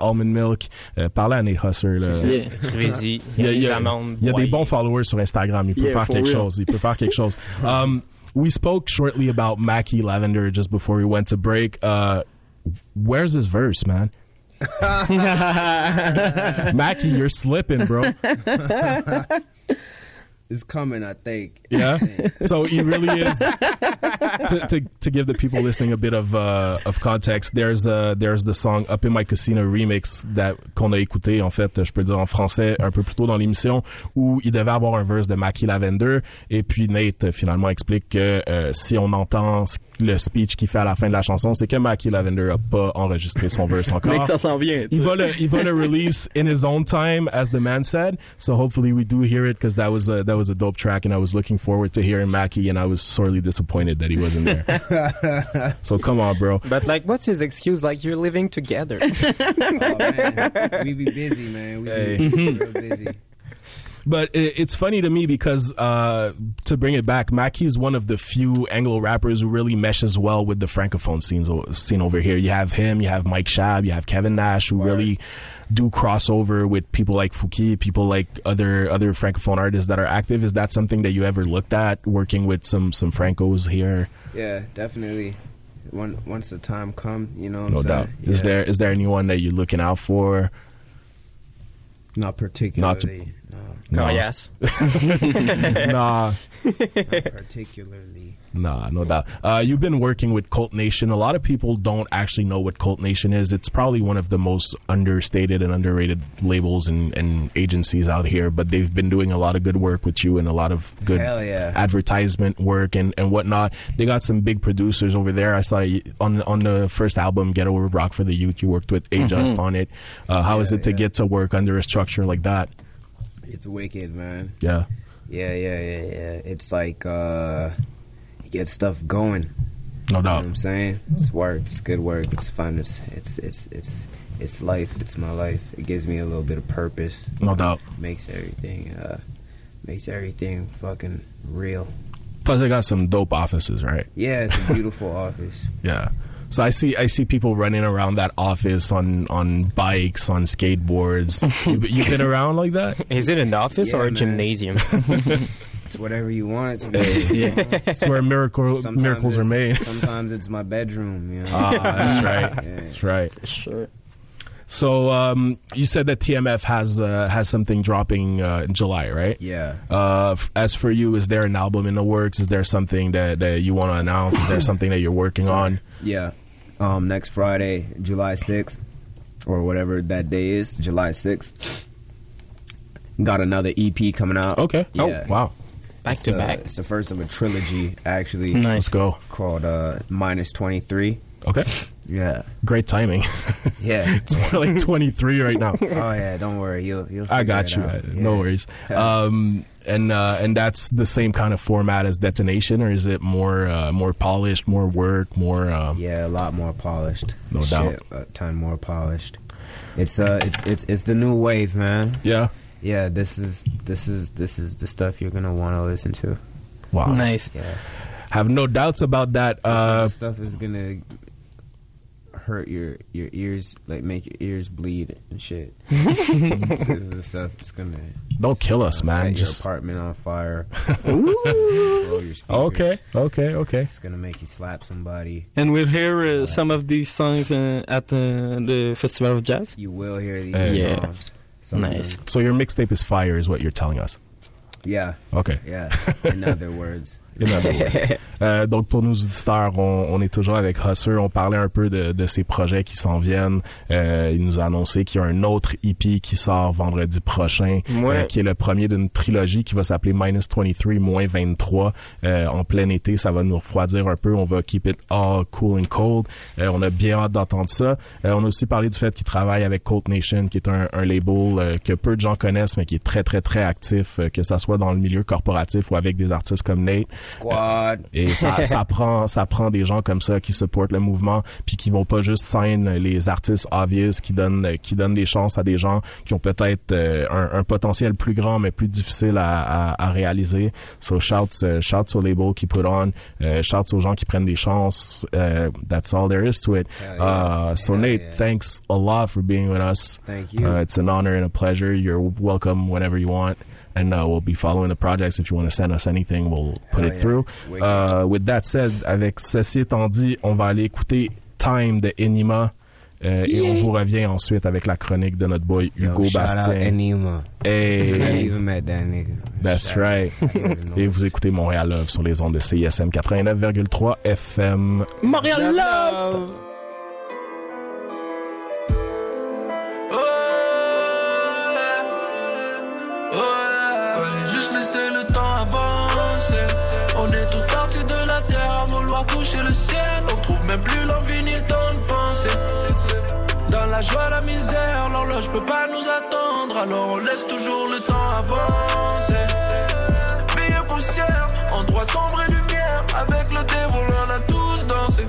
ou Almond Milk, euh, parlez à Nate Husser. là. Yeah. Écrivez-y. Il y a, il y des a- amandes il y a des bons followers sur Instagram. Il peut Yeah, faire quelque real. chose. Il peut faire quelque chose. Um, we spoke shortly about Mackie Lavender just before we went to break. Uh, where's his verse, man? Mackie, you're slipping, bro. It's coming, I think. Yeah? So he really is. to, to to give the people listening a bit of uh, of context, there's uh, there's the song Up in My Casino remix that qu'on a écouté en fait, je peux dire en français un peu plus tôt dans l'émission où il devait avoir un verse de Mackie Lavender et puis Nate euh, finalement explique que euh, si on entend ce- le speech qu'il fait à la fin de la chanson, c'est que Mackie Lavender a pas enregistré son verse encore. Mais que ça s'en vient. tu Il sais. va le, il va le release in his own time, as the man said. So hopefully we do hear it because that was a, that was a dope track, and I was looking forward to hearing Mackie, and I was sorely disappointed that he wasn't there. so come on, bro. But like, what's his excuse? Like, you're living together. Oh man, we be busy, man. We Hey. be real mm-hmm. busy. But it, it's funny to me because uh, to bring it back, Mackie is one of the few Anglo rappers who really meshes well with the francophone scenes scene over here. You have him, you have Mike Shab, you have Kevin Nash, who really do crossover with people like Fouki, people like other other francophone artists that are active. Is that something that you ever looked at working with some some francos here? Yeah, definitely. One, once the time come, you know. What No I'm doubt. saying? Is there is there anyone that you're looking out for? Not particularly. no. No. Oh, yes. nah. Not particularly. Nah, no doubt. Uh, you've been working with Cult Nation. A lot of people don't actually know what Cult Nation is. It's probably one of the most understated and underrated labels and, and agencies out here, but they've been doing a lot of good work with you and a lot of good yeah. advertisement work and, and whatnot. They got some big producers over there. I saw you- on on the first album, Get Over Rock for the Youth, you worked with A Just on it. Uh, how is Yeah, it to yeah. get to work under a structure like that? It's wicked, man. Yeah. Yeah, yeah, yeah, yeah. It's like uh you get stuff going. No You know doubt. what I'm saying? It's work. It's good work. It's fun. It's it's it's it's it's life. It's my life. It gives me a little bit of purpose. No doubt. Makes everything uh makes everything fucking real. Plus, they got some dope offices, right? Yeah, it's a beautiful office. Yeah. So I see I see people running around that office on on bikes, on skateboards. you, you've been around like that? Is it an office Yeah, or a man. gymnasium? It's whatever you want it to be. You know? It's where miracle, Sometimes miracles are made. Sometimes it's my bedroom. You know? Ah, that's right. Yeah. That's right. Sure. So um, you said that TMF has uh, has something dropping uh, in July, right? Yeah. Uh, f- as for you, is there an album in the works? Is there something that, that you want to announce? Is there something that you're working on? Yeah. Um, next Friday, July 6th, or whatever that day is, July 6th. Got another EP coming out. Okay. Yeah. Oh, wow. Back It's, to uh, back. It's the first of a trilogy, actually. Nice. Let's go. Called uh, Minus 23. Okay. Yeah. Great timing. Yeah. it's more like 23 right now. oh, yeah. Don't worry. You'll, you'll I got it you. out. Yeah. No worries. Um, and uh, and that's the same kind of format as Detonation, or is it more uh, more polished, more work, more? Um, Yeah, a lot more polished. No Shit, doubt. A ton more polished. It's uh, it's it's it's the new wave, man. Yeah. Yeah, this is this is this is the stuff you're gonna want to listen to. Wow. Nice. Yeah. Have no doubts about that. This Uh, stuff is gonna hurt your your ears, like make your ears bleed and shit. this is the stuff that's gonna Don't kill us, uh, man. Set Just- your apartment on fire. Blow your okay. Okay. Okay. It's gonna make you slap somebody. And we'll hear uh, some of these songs uh, at uh, the Festival of Jazz. You will hear these Uh, Yeah. songs. Some Nice. So your mixtape is fire, is what you're telling us. Yeah. Okay. Yeah. In other words. Euh, donc pour nos auditeurs, on, on est toujours avec Husser. On parlait un peu de, de ses projets qui s'en viennent. Euh, il nous a annoncé qu'il y a un autre EP qui sort vendredi prochain, Ouais. euh, qui est le premier d'une trilogie qui va s'appeler Minus 23, moins 23. Euh, en plein été, ça va nous refroidir un peu. On va keep it all cool and cold. On a bien hâte d'entendre ça. On a aussi parlé du fait qu'il travaille avec Colt Nation, qui est un, un label que peu de gens connaissent, mais qui est très très très actif, que ça soit dans le milieu corporatif ou avec des artistes comme Nate. Squad. Et ça, ça prend, ça prend des gens comme ça qui supportent le mouvement, puis qui vont pas juste sign les artistes obvious, qui donnent, qui donnent des chances à des gens qui ont peut-être euh, un, un potentiel plus grand mais plus difficile à, à, à réaliser. So shouts, uh, shouts au label qui put on, uh, shouts aux gens qui prennent des chances. Uh, that's all there is to it. Yeah. Uh, so Hell Nate, yeah. thanks a lot for being with us. Thank you. Uh, it's an honor and a pleasure. You're welcome whenever you want. And uh, we'll be following the projects. If you want to send us anything, we'll put Hell it yeah. through. Uh, with that said, avec ceci étant dit, on va aller écouter Time de Enima. Euh, Et on vous revient ensuite avec la chronique de notre boy Yo, Hugo out Bastien. Enima. Hey, even met that nigga. that's Shout out. right. Et vous écoutez Montréal Love sur les ondes de CISM 89,3 FM. Montréal Love! Toucher le ciel. On trouve même plus l'envie ni le temps de penser. Dans la joie, la misère, l'horloge peut pas nous attendre. Alors on laisse toujours le temps avancer. Et poussière, endroit sombre et lumière. Avec le dévol, on a tous dansé.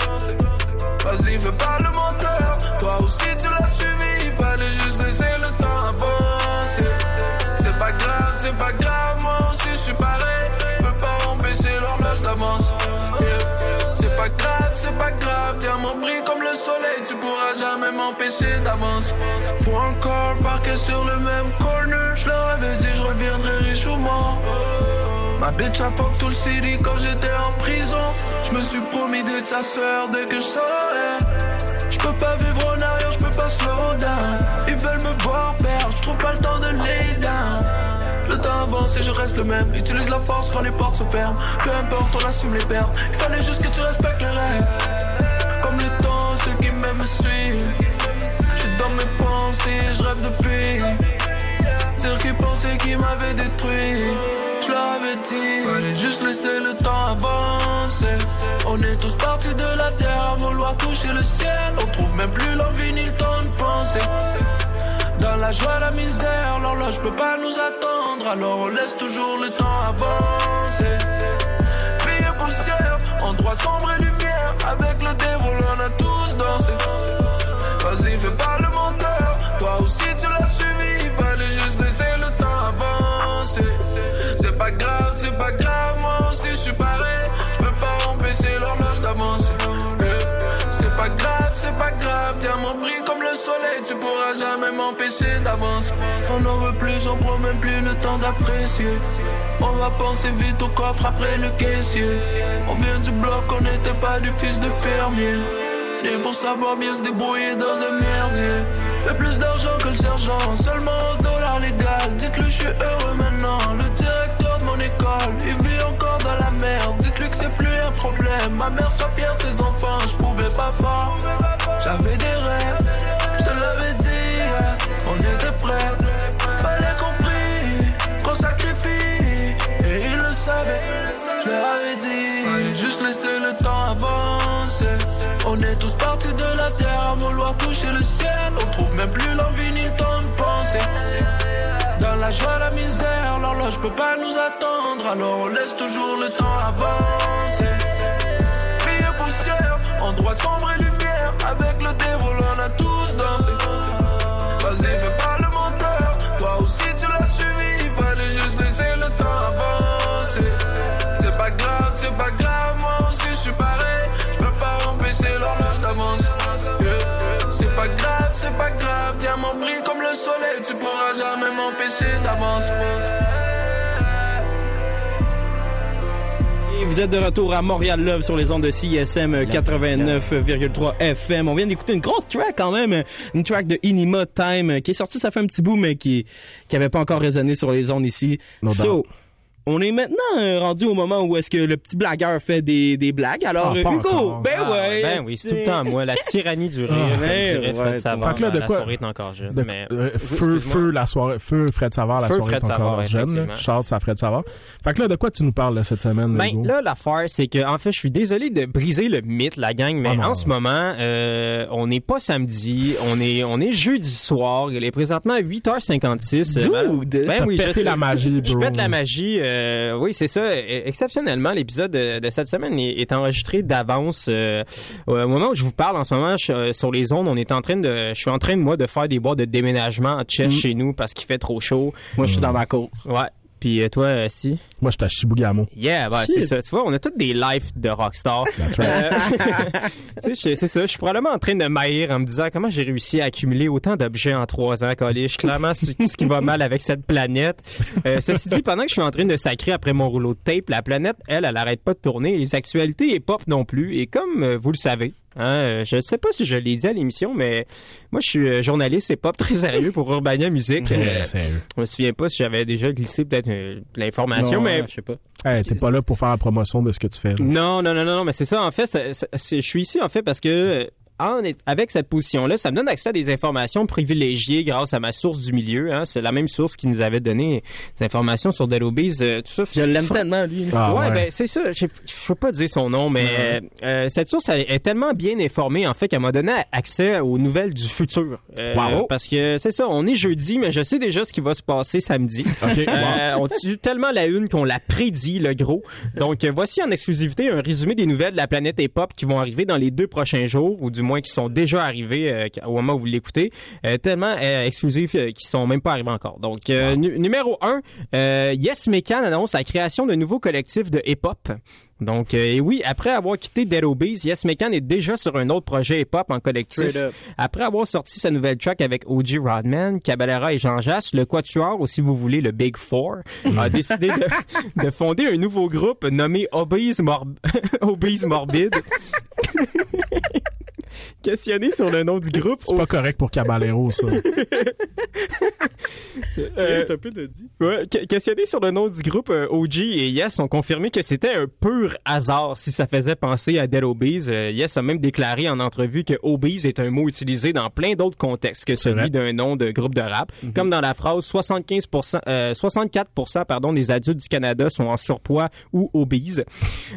Vas-y, fais pas le menteur. Toi aussi, tu l'as suivi. Soleil. Tu pourras jamais m'empêcher d'avance. Faut encore parquer sur le même corner. Je leur avais dit, je reviendrai riche ou mort. Ma bitch a fuck tout le city quand j'étais en prison. Je me suis promis d'être sa sœur dès que je saurais. Je peux pas vivre en arrière, je peux pas slow down. Ils veulent me voir perdre, je trouve pas le temps de lay down. Le temps avance et je reste le même. Utilise la force quand les portes se ferment. Peu importe, on assume les pertes. Il fallait juste que tu respectes les règles. Qui m'aiment me suivent. Je suis dans mes pensées, je rêve depuis. Dire qu'ils pensaient qu'ils m'avaient détruit. Je leur avais dit, fallait juste laisser le temps avancer. On est tous partis de la terre à vouloir toucher le ciel. On trouve même plus l'envie ni le temps de penser. Dans la joie, la misère, l'horloge peut pas nous attendre. Alors on laisse toujours le temps avancer. Vie poussière, endroit sombre et lumière. Avec le dévol, on a tous dansé. Vas-y, fais pas le menteur. Toi aussi, tu l'as suivi. Fallait juste laisser le temps avancer. C'est pas grave, c'est pas grave. Mon brille comme le soleil. Tu pourras jamais m'empêcher d'avancer. On n'en veut plus, on prend même plus le temps d'apprécier. On va penser vite au coffre après le caissier. On vient du bloc, on n'était pas du fils de fermier. Et pour savoir bien se débrouiller dans un merdier. Fais plus d'argent que le sergent, seulement au dollar légal. Dites-lui je suis heureux maintenant, le directeur de mon école, il vit encore dans la merde. Dites-lui que c'est plus un problème, ma mère sera fière de ses enfants, je pouvais pas faire. J'avais des rêves, je te l'avais dit, on était prêts. Fallait qu'on prie, qu'on sacrifie, et ils le savaient, je leur avais dit. Fallait juste laisser le temps avancer. On est tous partis de la terre à vouloir toucher le ciel. On trouve même plus l'envie ni le temps de penser. Dans la joie, la misère, l'horloge peut pas nous attendre. Alors on laisse toujours le temps avancer. Vie poussière, endroit sombre et lumière. Avec le dévol, on a tous dansé. Vas-y, fais pas le menteur. Toi aussi, tu l'as suivi. Fallait juste laisser le temps avancer. C'est pas grave, c'est pas grave. Moi aussi, je suis pareil. Je peux pas empêcher l'horloge d'avance. C'est pas grave, c'est pas grave. Diamant brille comme le soleil. Tu pourras jamais m'empêcher d'avancer. Et vous êtes de retour à Montréal Love sur les ondes de CISM 89,3 FM. On vient d'écouter une grosse track quand même, une track de Inima Time qui est sortie ça fait un petit bout mais qui qui avait pas encore résonné sur les ondes ici. No so. On est maintenant euh, rendu au moment où est-ce que le petit blagueur fait des, des blagues. Alors Ah, Hugo, encore. ben Ah, ouais. Ben oui, c'est tout le temps moi, la tyrannie du rire. Ah, ouais, Fred Savard, là, de la quoi- soirée est encore jeune. De- mais... euh, feu, feu, la soirée, feu, Fred Savard, la Feu, soirée Fred est encore Savard, jeune. Charles, ça Fred Savard. Fait que là, de quoi tu nous parles là, cette semaine, Ben Hugo? là, l'affaire, c'est que en fait, je suis désolé de briser le mythe, la gang, mais Ah en ce moment, euh, on n'est pas samedi, on est on est jeudi soir. Il est présentement à 8h56. Dude, Euh, ben T'as oui, je la magie, Je bro. pète la magie. euh, oui, c'est ça. Euh, Exceptionnellement, l'épisode de, de cette semaine est, est enregistré d'avance. euh, au moment où je vous parle, en ce moment, je- euh, sur les ondes, on est en train de, je suis en train moi de faire des boîtes de déménagement en chest Mm. chez nous parce qu'il fait trop chaud. Moi je suis dans ma cour. Ouais. Puis euh, toi, euh, si? Moi, j'étais à Chibougamau. Yeah, ben, c'est ça. Tu vois, on a tous des lives de rockstar. That's right. Euh, tu sais, je- c'est ça. Je suis probablement en train de maïr en me disant comment j'ai réussi à accumuler autant d'objets en trois ans, Coliche. Clairement, ce ce qui va mal avec cette planète. Euh, ceci dit, pendant que je suis en train de sacrer après mon rouleau de tape, la planète, elle, elle arrête pas de tourner. Les actualités et pop non plus. Et comme euh, vous le savez, Hein, euh, je ne sais pas si je l'ai dit à l'émission, mais moi, je suis euh, journaliste et pop très sérieux pour Urbania Music. Euh, Ouais, sérieux. je me souviens pas si j'avais déjà glissé peut-être euh, l'information, mais je sais pas. Hey, t'es pas là pour faire la promotion de ce que tu fais. là. non, non, non, non, non, mais c'est ça, en fait, ça- ça- c'est- je suis ici, en fait, parce que euh, en est- avec cette position-là, ça me donne accès à des informations privilégiées grâce à ma source du milieu. Hein. C'est la même source qui nous avait donné des informations sur Obeez, euh, tout ça. Je l'aime Fr- tellement lui. Ah, ouais, ouais. ben c'est ça. Je peux pas dire son nom, mais euh, cette source elle est tellement bien informée en fait qu'elle m'a donné accès aux nouvelles du futur. Euh, Wow. Parce que c'est ça, on est jeudi, mais je sais déjà ce qui va se passer samedi. OK, Euh, on tue tellement la une qu'on l'a prédit, le gros. Donc, euh, voici en exclusivité un résumé des nouvelles de la planète hip-hop qui vont arriver dans les deux prochains jours, ou du moins qui sont déjà arrivés euh, au moment où vous l'écoutez. Euh, tellement euh, exclusifs qu'ils sont même pas arrivés encore. Donc, nu- numéro 1, Yes Mecan annonce la création d'un nouveau collectif de hip-hop. Donc, euh, et oui, après avoir quitté Dead Obeez, Yes Mecan est déjà sur un autre projet hip-hop en collectif. Après avoir sorti sa nouvelle track avec OG Rodman, Cabalera et Jean Jass, le Quatuor, ou si vous voulez le Big Four, a décidé de, de fonder un nouveau groupe nommé Obese, Morb- Obese Morbid. Questionné sur le nom du groupe, C'est pas correct pour Caballero, ça. euh, un peu de dit. Ouais, questionné sur le nom du groupe, euh, OG et Yes ont confirmé que c'était un pur hasard si ça faisait penser à Dead Obese. Euh, yes a même déclaré en entrevue que Obese est un mot utilisé dans plein d'autres contextes que celui d'un nom de groupe de rap. Comme dans la phrase 75%, euh, 64% pardon, des adultes du Canada sont en surpoids ou obèses.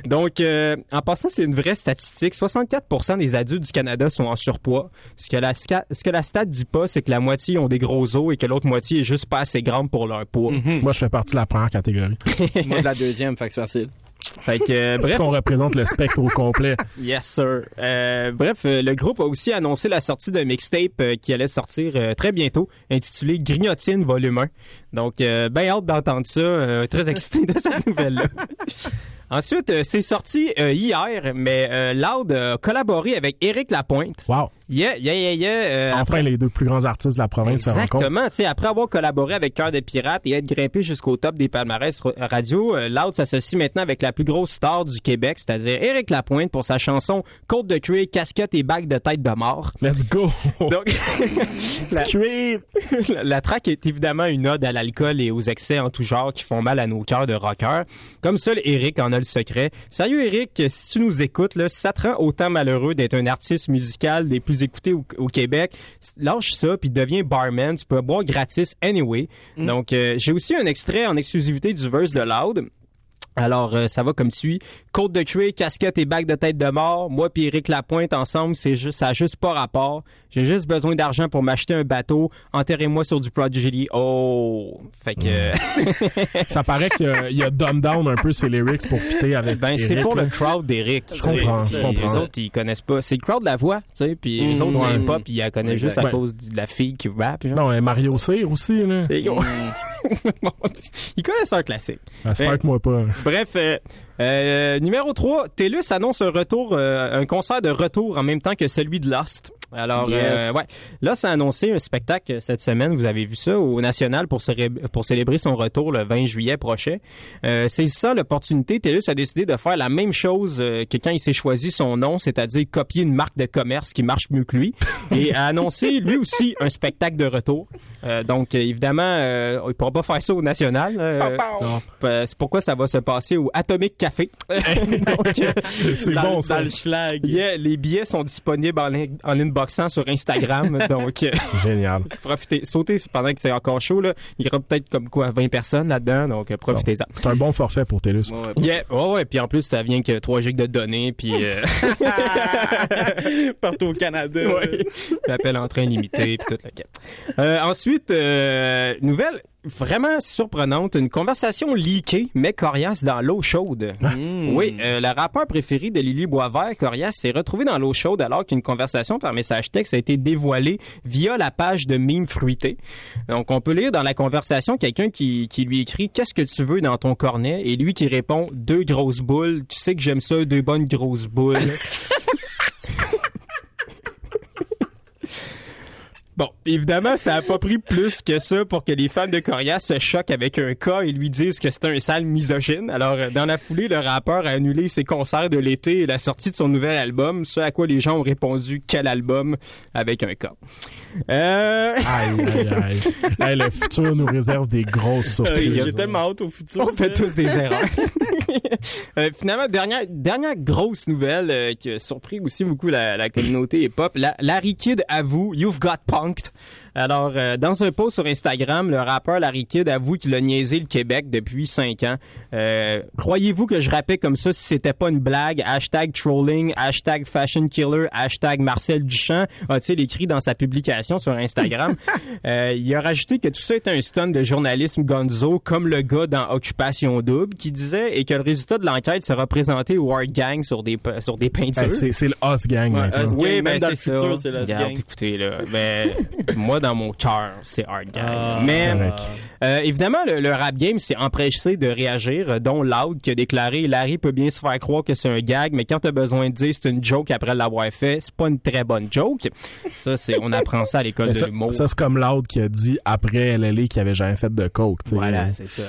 Donc, euh, en passant, c'est une vraie statistique. 64% des adultes du Canada sont en surpoids. Ce que la, ce que la stat dit pas, c'est que la moitié ont des gros os et que l'autre moitié est juste pas assez grande pour leur poids. Moi, je fais partie de la première catégorie. Moi de la deuxième, fait que c'est facile. Fait que, euh, bref, qu'on représente le spectre au complet? yes sir. Euh, bref, euh, le groupe a aussi annoncé la sortie d'un mixtape euh, qui allait sortir très bientôt, intitulé Grignotine Volume 1. Donc, ben hâte d'entendre ça. très excité de cette nouvelle-là. Ensuite, c'est sorti hier, mais Loud a collaboré avec Éric Lapointe. Wow. Yeah, yeah, yeah, yeah. euh, Enfin, les deux plus grands artistes de la province se rencontrent. Exactement. Tu sais, après avoir collaboré avec Cœur de Pirate et être grimpé jusqu'au top des palmarès ra- radio, euh, Loud s'associe maintenant avec la plus grosse star du Québec, c'est-à-dire Éric Lapointe pour sa chanson Côte de cuir, casquette et bague de tête de mort. Let's go! Donc, la, la, la track est évidemment une ode à l'alcool et aux excès en tout genre qui font mal à nos cœurs de rockers. Comme seul Eric en a le secret. Sérieux, Eric, si tu nous écoutes, là, ça te rend autant malheureux d'être un artiste musical des plus écoutés au, au Québec, lâche ça puis deviens barman. Tu peux boire gratis anyway. Donc, euh, j'ai aussi un extrait en exclusivité du verse de Loud. Alors, euh, ça va comme suit. Côte de cuir, casquette et bague de tête de mort. Moi puis Eric Lapointe ensemble, c'est juste, ça a juste pas rapport. J'ai juste besoin d'argent pour m'acheter un bateau. Enterrez-moi sur du Prodigy. Oh! Fait que... Ça paraît qu'il y a- il y a dumb down un peu ses lyrics pour fitter avec Ben, c'est pour là. le crowd d'Eric. Je comprends, je comprends. Les autres, ils connaissent pas. C'est le crowd de la voix, tu sais, puis les Mm, autres, ouais. même pas, puis ils la connaissent juste à Ouais. cause de la fille qui rappe. genre. Non, et Mario Cyr aussi, là. Ils connaissent un classique. Ah, Start-moi pas. Bref, euh, numéro 3, TELUS annonce un retour, euh, un concert de retour en même temps que celui de Lost. Alors, Yes. euh, ouais. Là, ça a annoncé un spectacle cette semaine. Vous avez vu ça au National pour, célé- pour célébrer son retour le 20 juillet prochain. Euh, saisissant l'opportunité, TELUS a décidé de faire la même chose que quand il s'est choisi son nom, c'est-à-dire copier une marque de commerce qui marche mieux que lui, et a annoncé lui aussi un spectacle de retour. Euh, donc, évidemment, il pourra pas faire ça au National. c'est pourquoi ça va se passer au Atomic Café. Euh, C'est dans- bon, ça. Dans le schlag. Yeah, les billets sont disponibles en, in- en inboxant sur Instagram. donc, euh, Génial. profitez. Sautez pendant que c'est encore chaud. Là. Il y aura peut-être comme quoi 20 personnes là-dedans. Donc, euh, profitez-en. C'est un bon forfait pour TELUS. Yeah, ouais, ouais. Puis en plus, ça vient que 3 gigs de données. Puis, euh, Partout au Canada. ouais. L'appel en train limité. Puis tout le kit. Euh, ensuite, euh, nouvelle vraiment surprenante. Une conversation leakée, mais coriace dans l'eau chaude. Mm. Oui, euh, le rappeur préféré de Lily Boisvert, Corias, s'est retrouvé dans l'eau chaude alors qu'une conversation par message texte a été dévoilée via la page de Mime Fruité. Donc, on peut lire dans la conversation quelqu'un qui, qui lui écrit « Qu'est-ce que tu veux dans ton cornet? » et lui qui répond « Deux grosses boules. Tu sais que j'aime ça, deux bonnes grosses boules. » Bon, évidemment, ça a pas pris plus que ça pour que les fans de Corias se choquent avec un cas et lui disent que c'est un sale misogyne. Alors, euh, dans la foulée, le rappeur a annulé ses concerts de l'été et la sortie de son nouvel album, ce à quoi les gens ont répondu « Quel album? » avec un cas. Euh... Aïe, aïe, aïe. Hey, le futur nous réserve des grosses Euh, surprises. J'ai tellement hâte au futur. On fait tous des erreurs. Euh, finalement, dernière, dernière grosse nouvelle euh, qui a surpris aussi beaucoup la, la communauté hip-hop. La, Larry Kidd avoue « You've got bedankt Alors, euh, dans un post sur Instagram, le rappeur Larry Kidd avoue qu'il a niaisé le Québec depuis cinq ans. Euh, Croyez-vous que je rappais comme ça si c'était pas une blague? Hashtag trolling, hashtag fashion killer, hashtag Marcel Duchamp, a-t-il écrit dans sa publication sur Instagram? Euh, il a rajouté que tout ça était un stunt de journalisme gonzo, comme le gars dans Occupation Double, qui disait, et que le résultat de l'enquête sera présenté au Hard Gang sur des, sur des peintures. C'est le Us Gang Ouais, maintenant. Us Gang. Oui, même ben dans le c'est futur, ça. c'est le gang. écoutez, là, ben, moi, dans mon cœur, c'est Hard Gang. Ah, Mais, euh, évidemment, le, le rap game s'est empressé de réagir, euh, dont Loud qui a déclaré « Larry peut bien se faire croire que c'est un gag, mais quand t'as besoin de dire c'est une joke après l'avoir fait, c'est pas une très bonne joke. » Ça, c'est, on apprend ça à l'école de l'humour. ça, c'est comme Loud qui a dit après LLA qu'il avait jamais fait de coke. Voilà, c'est ça.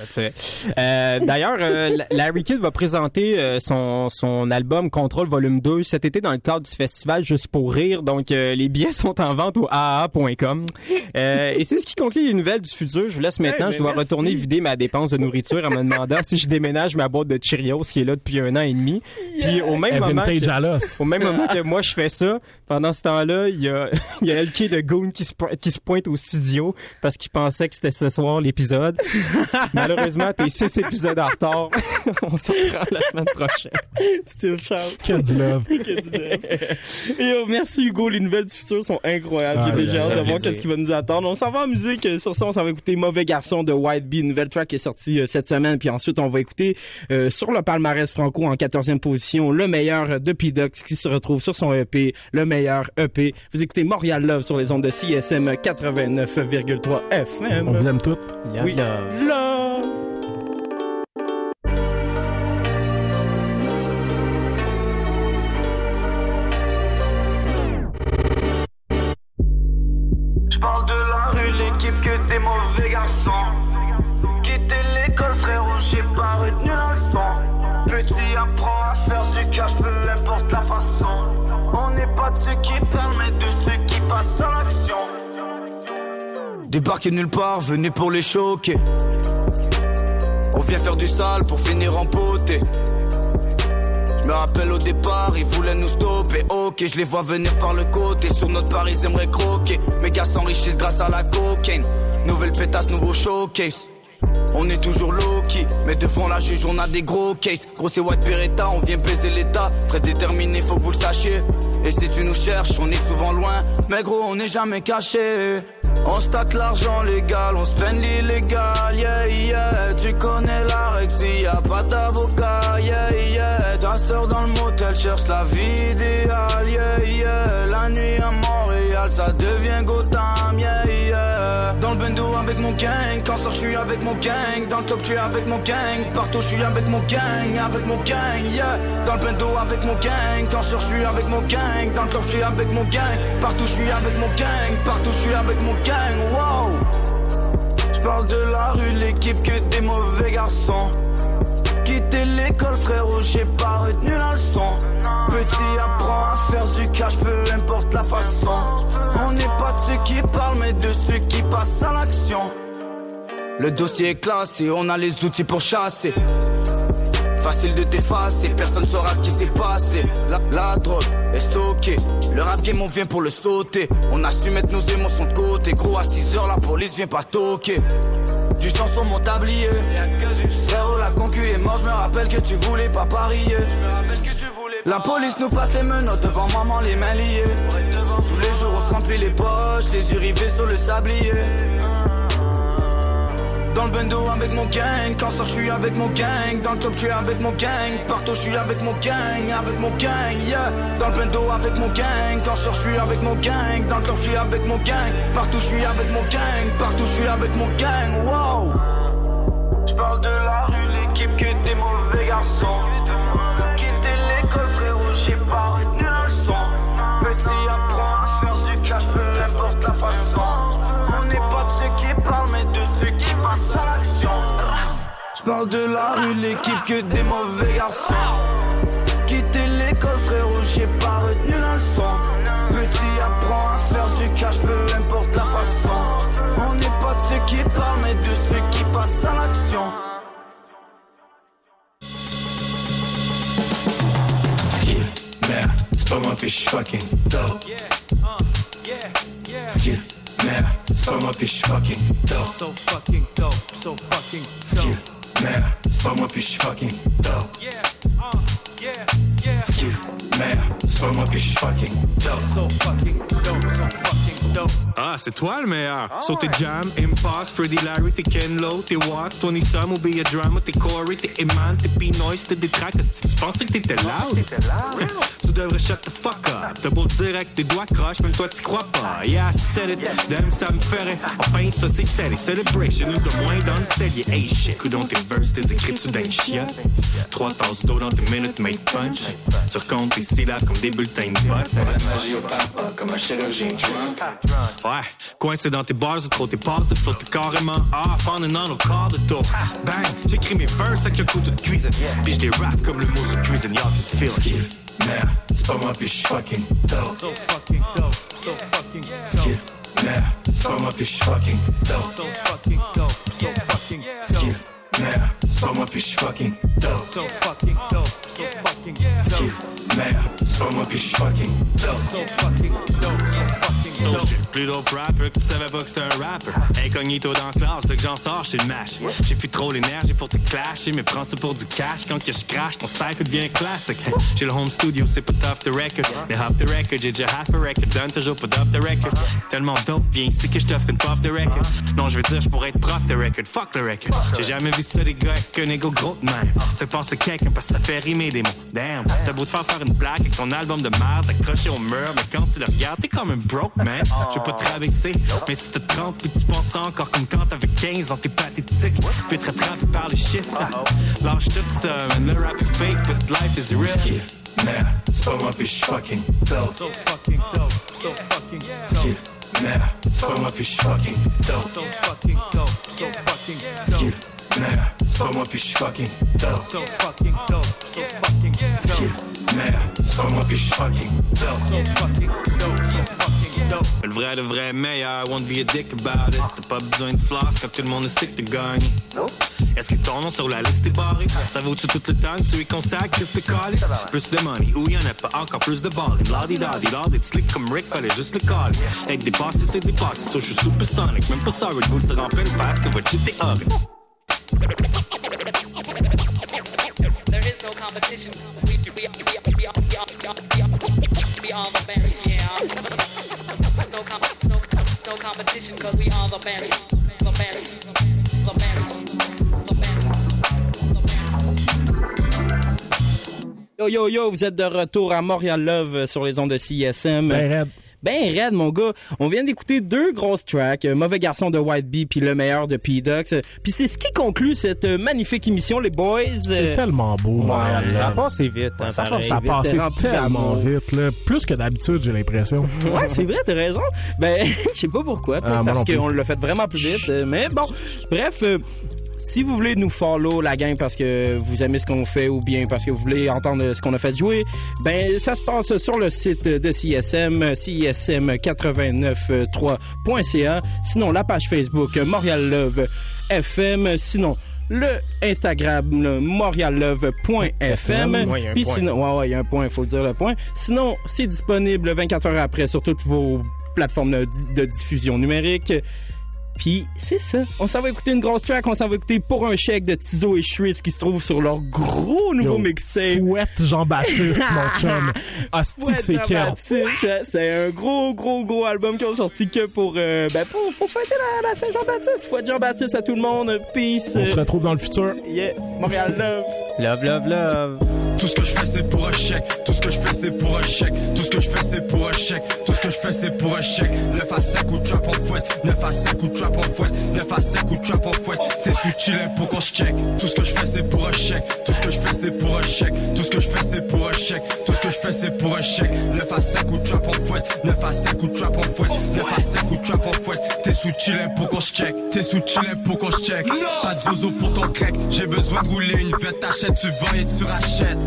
Euh, D'ailleurs, euh, Larry Kidd va présenter son, son album Control Volume 2 cet été dans le cadre du festival Juste pour rire. Donc, les billets sont en vente au aa.com. Euh, et c'est ce qui conclut les nouvelles du futur. Je vous laisse maintenant. Hey, je dois mais merci. retourner vider ma dépense de nourriture en me demandant si je déménage ma boîte de Cheerios qui est là depuis un an et demi. Puis au même Hey, moment... que- au même moment que moi je fais ça, pendant ce temps-là, il y a, il y a LK de Goon qui se, po- qui se pointe au studio parce qu'il pensait que c'était ce soir l'épisode. Malheureusement, t'es six épisodes en retard. On se reprend la semaine prochaine. Still shout. Que du love. Que du love. Et oh, merci Hugo, les nouvelles du futur sont incroyables. Ah, J'ai déjà hâte de voir qu'est-ce qui va nous attendre. On s'en va en musique. Euh, Sur ça, on s'en va écouter Mauvais Garçon de White Bee, une nouvelle track qui est sortie euh, cette semaine. Puis ensuite, on va écouter euh, sur le palmarès franco en 14e position, le meilleur de P-Dux qui se retrouve sur son EP, le meilleur EP. Vous écoutez Montréal Love sur les ondes de CSM 89,3 FM. On vous aime tous. Oui. Love. J'parle de la rue, l'équipe que des mauvais garçons. Quitter l'école, frérot, j'ai pas retenu la. Petit apprend à faire du cash, peu importe la façon. On n'est pas de ceux qui parlent, mais de ceux qui passent à l'action. Débarqué nulle part, venu pour les choquer. On vient faire du sale pour finir en beauté. Je me rappelle au départ, ils voulaient nous stopper. Ok, je les vois venir par le côté. Sur notre Paris, ils aimeraient croquer. Mes gars s'enrichissent grâce à la cocaine. Nouvelle pétasse, nouveau showcase. On est toujours low-key, mais devant la juge, on a des gros cases. Gros, c'est White Beretta, on vient baiser l'état. Très déterminé, faut que vous le sachiez. Et si tu nous cherches, on est souvent loin. Mais gros, on n'est jamais caché. On stack l'argent légal, on spend l'illégal, yeah, yeah. Tu connais la règle, s'il a pas d'avocat, yeah, yeah. Soeur dans le motel cherche la vie idéale, yeah, yeah. La nuit à Montréal, ça devient Gotham, yeah, yeah. Dans le bendo avec mon gang, quand sort je suis avec mon gang. Dans le club, je suis avec mon gang. Partout, je suis avec mon gang, avec mon gang, yeah. Dans le bendo avec mon gang, quand sort je suis avec mon gang. Dans le club, je suis avec mon gang. Partout, je suis avec mon gang. Partout, je suis avec mon gang, wow. J'parle de la rue, l'équipe que des mauvais garçons. Quitter l'école, frérot, j'ai pas retenu la leçon. Petit apprend à faire du cash, peu importe la façon. On n'est pas de ceux qui parlent, mais de ceux qui passent à l'action. Le dossier est classé, on a les outils pour chasser. Facile de t'effacer, personne saura ce qui s'est passé. La, drogue est stockée, le rap game on vient pour le sauter. On a su mettre nos émotions de côté, gros à 6 heures la police vient pas toquer. Du sang sur mon tablier, frérot la concu est je me rappelle que tu voulais pas parier. La police nous passe les menottes devant maman les mains liées. Tous les jours on se remplit les poches, les yeux rivés sur le sablier. Dans le bendo avec mon gang, quand ça je suis avec mon gang Dans le club je suis avec mon gang, partout je suis avec mon gang Avec mon gang, yeah Dans le bendo avec mon gang, quand ça je suis avec mon gang Dans le club je suis avec mon gang, partout je suis avec mon gang Partout je suis avec mon gang, wow J'parle de la rue, l'équipe que des mauvais garçons Quitter l'école frérot, j'ai pas retenu la leçon Petit apprend à faire du cash, peu importe la façon On n'est pas de ceux qui parlent, mais de ceux qui passent à l'action J'parle de la rue, l'équipe que des mauvais garçons. Quitter l'école, frérot, j'ai pas retenu la leçon. Petit apprend à faire du cash, peu importe la façon. On n'est pas de ceux qui parlent, mais de ceux qui passent à l'action. Merde, c'est pas moi puis j'suis fucking dope. Skill, merde, c'est pas moi puis j'suis fucking dope. So fucking dope, so fucking Skill, merde, c'est pas moi puis j'suis fucking c'est pas moi. So fucking so fucking. Ah, c'est toi le meilleur. So t'es Jam, Impasse, Freddy Larry, t'es Ken Lo, t'es Watts, Tony Sum ou Be a Drama, t'es Corey, t'es Eman, t'es P-Noise, t'es que tu pensais que t'étais loud? tu devrais shut the fuck up. T'as beau dire avec tes doigts croches, même toi t'y crois pas. Yeah, I said it, damn, ça me ferait. Enfin, ça c'est serré. Celebration, ou de moins dans le cellier. Hey shit, coudon tes verses, tes écritures d'un chien. Trois tasses d'eau dans tes minutes made punch. Tu recomptes tes syllabes comme des bulletins de vote. La magie au papa comme un chirurgien drunk. Ouais, coincé dans tes bars trop tes passes de flotte carrément off on and on au quart de tour. Bang, j'écris mes verses avec un couteau de cuisine. Puis j'dis rap comme le mot sur cuisine, y'all can feel it. Merde, c'est pas moi puis j'suis fucking dope. So fucking dope, so fucking Skill, merde, c'est pas moi puis j'suis fucking dope. So fucking dope, so fucking Skill, merde, c'est pas moi puis j'suis fucking dope. So fucking dope, so fucking Skill, merde, c'est pas moi puis j'suis fucking dope. So fucking dope, so fucking So j'suis le plus dope rapper que tu savais pas que c'était un rapper. Incognito dans la classe, dès que j'en sors, j'suis le mash. J'ai plus trop l'énergie pour te clasher, mais prends ça pour du cash. Quand que je crash, ton cycle devient classique. J'ai le home studio, c'est pas tough the record. Mais off the record, j'ai déjà half a record. Donne toujours pas d'off the record. Tellement dope, viens ici que j't'offre une puff the record. Non, je veux dire, j'pourrais être prof de record. Fuck the record. J'ai jamais vu ça des gars avec un ego gros de même. Ça passe à quelqu'un parce que ça fait rimer Damn, t'as beau te faire faire une plaque avec ton album de merde accroché au mur, mais quand tu le regardes, t'es comme un broke man. Je veux pas te rabaisser, mais si te trompes puis tu penses encore comme quand t'avais 15 ans, t'es pathétique. Puis te rattraper par les shit. Lâche tout ça, man. Le rap est fake, but life is real. Merde, c'est pas moi puis j'suis fucking dope. So fucking dope, so fucking Skill, merde, c'est pas moi puis fucking dope. So fucking dope, so fucking dope. C'est pas moi puis je suis fucking dope. So fucking dope, so fucking dope. C'est pas moi puis je suis fucking dope. So fucking dope, so fucking dope. Le vrai, le vrai meilleur, won't be a dick about it. T'as pas besoin de floss quand tout le monde sait que t'as gagné. Est-ce que ton nom sur la liste est barré? Ça vaut-tu tout le temps que tu y consacres juste de calice? Plus de money, ou y'en a pas encore plus de balling. Lardy daddy, lardy, slick comme Rick, fallait juste le caler. Avec des passes, c'est des passes, ça je suis supersonic. Même pas sorry de vous le dire en pleine face que votre shit est horrible. Yo, yo, yo, vous êtes de retour à Montréal Love sur les ondes de CISM. Ben. Ben raide, mon gars. On vient d'écouter deux grosses tracks, euh, Mauvais garçon de White Bee puis Le meilleur de P-Dux. Euh, Puis c'est ce qui conclut cette euh, magnifique émission, les boys. C'est tellement beau, Ça a passé vite, hein, Ça. Ça a vite, passé c'est rempli tellement vite, là. Plus que d'habitude, j'ai l'impression. Ouais, c'est vrai, t'as raison. Ben, je sais pas pourquoi, Ah, parce qu'on l'a fait vraiment plus vite. euh, Mais bon, bref, euh, si vous voulez nous follow la gang parce que vous aimez ce qu'on fait ou bien parce que vous voulez entendre ce qu'on a fait jouer, ben ça se passe sur le site de CISM, CISM893.ca. Sinon, la page Facebook Montréal Love FM. Sinon, le Instagram montreallove.fm. Ouais, Puis sinon, ouais, ouais, il y a un point, il faut dire le point. Sinon, c'est disponible 24 heures après sur toutes vos plateformes de, de diffusion numérique. Puis c'est ça. On s'en va écouter une grosse track. On s'en va écouter pour un chèque de Tizo et Shritz qui se trouve sur leur gros nouveau Yo, mixtape. Fouette Jean-Baptiste, mon chum. Hostie que c'est ça. C'est un gros, gros, gros album qu'ils ont sorti que pour, euh, ben, pour, pour fêter la, la Saint-Jean-Baptiste. Fouette Jean-Baptiste à tout le monde. Peace. On se retrouve dans le futur. Yeah. Montréal Love. Love, love, love. Tout ce que je fais c'est pour un chèque, tout ce que je fais c'est pour un chèque, tout ce que je fais c'est pour un chèque, tout ce que je fais c'est pour un chèque. 9 à 5 ou trap en fouette, 9 à 5 ou trap en fouette, 9 à 5 ou trap en fouette. T'es sous chillin pour qu'on se check. Tout ce que je fais c'est pour un chèque, tout ce que je fais c'est pour un chèque, tout ce que je fais c'est pour un chèque, tout ce que je fais c'est pour chèque. 9 à 5 ou trap en fouette, 9 à 5 ou trap en fouette, 9 à 5 ou trap en fouette. T'es sous chillin pour qu'on se check, t'es sous chillin pour qu'on se check. Pas de zozo pour ton crack, j'ai besoin de rouler une vette, t'achètes, tu vends et tu rachètes.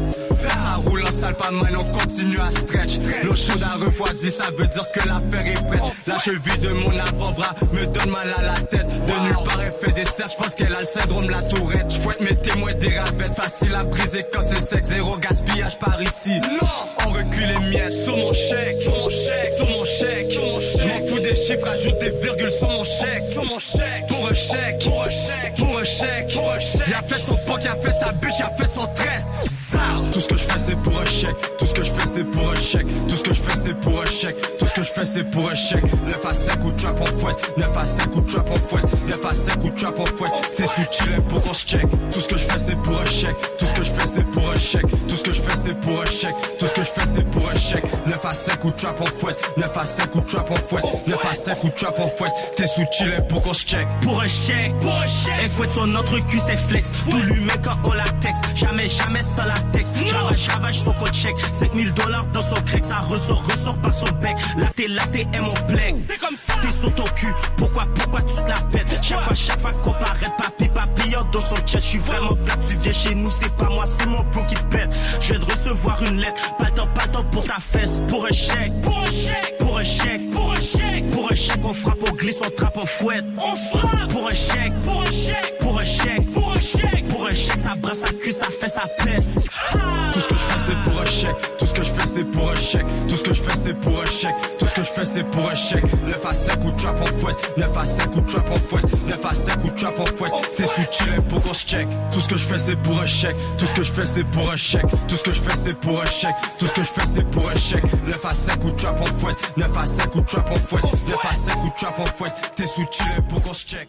Ça roule en salle pas mal, on continue à stretch. L'eau chaude a refroidi, ça veut dire que l'affaire est prête. La cheville de mon avant-bras me donne mal à la tête. De nulle part, elle fait des cerfs, pense qu'elle a le syndrome la tourette. Je fouette mes témoins des ravettes, facile à briser quand c'est sec. Zéro gaspillage par ici. Non! On recule les miettes sur mon chèque, sur mon chèque, sur mon chèque. Je m'en fous des chiffres, ajoute des virgules sur mon chèque, sur mon chèque. Pour un chèque, pour un chèque, pour un chèque, pour un chèque. Fait son poc, il a fait sa bitch, il a fait son traite. Tout ce que je fais c'est pour un chèque, tout ce que je fais c'est pour un chèque, tout ce que je fais c'est pour un chèque, tout ce que je fais c'est pour un chèque. 9 à 5 ou trap en fouette, 9 à 5 ou trap en fouette, 9 à 5 ou trap en fouette. T'es sous chillin pour qu'on check. Tout ce que je fais c'est pour un chèque, tout ce que je fais c'est pour un chèque, tout ce que je fais c'est pour un chèque, tout ce que je fais c'est pour un chèque. 9 à 5 ou trap en fouette, 9 à 5 ou trap en fouette, 9 à 5 ou trap en fouette. T'es sous chillin pour qu'on check. Pour un chèque, pour un chèque. Elle fouette sur notre cul, c'est flex. Tout l'humain quand on la texte. Jamais, jamais sans la J'avage, j'avage son code chèque. 5000 dollars dans son crèque. Ça ressort, ressort par son bec. T'es là, t'es mon plex. C'est comme ça. T'es sur ton cul. Pourquoi, pourquoi tu te la pètes? Chaque fois, chaque fois qu'on paraît, papi, papillon dans son chest. J'suis vraiment plat. Tu viens chez nous, c'est pas moi, c'est mon plomb qui te pète. Je viens de recevoir une lettre. Pas le temps, pas le temps pour ta fesse. Pour un chèque. Pour un chèque. Pour un chèque. Pour un chèque. Pour un chèque, on frappe, on glisse, on trappe, on fouette. On frappe. Pour un chèque. Pour un chèque. Pour un chèque. Ça brasse, ça cuit, ça fait, ça pèse. Tout ce que je fais c'est pour un chèque, tout ce que je fais c'est pour un chèque, tout ce que je fais c'est pour un chèque, tout ce que je fais c'est pour un chèque. 9 à 5 ou trap en fouette, 9 à 5 ou trap en fouette, 9 à 5 ou trap en fouette. T'es sous chillin pour qu'on check. Tout ce que je fais c'est pour un chèque, tout ce que je fais c'est pour un chèque, tout ce que je fais c'est pour un chèque, tout ce que je fais c'est pour un chèque. 9 à 5 ou trap en fouette, 9 à 5 ou trap en fouette, 9 à 5 ou trap en fouette. T'es sous chillin pour qu'on check.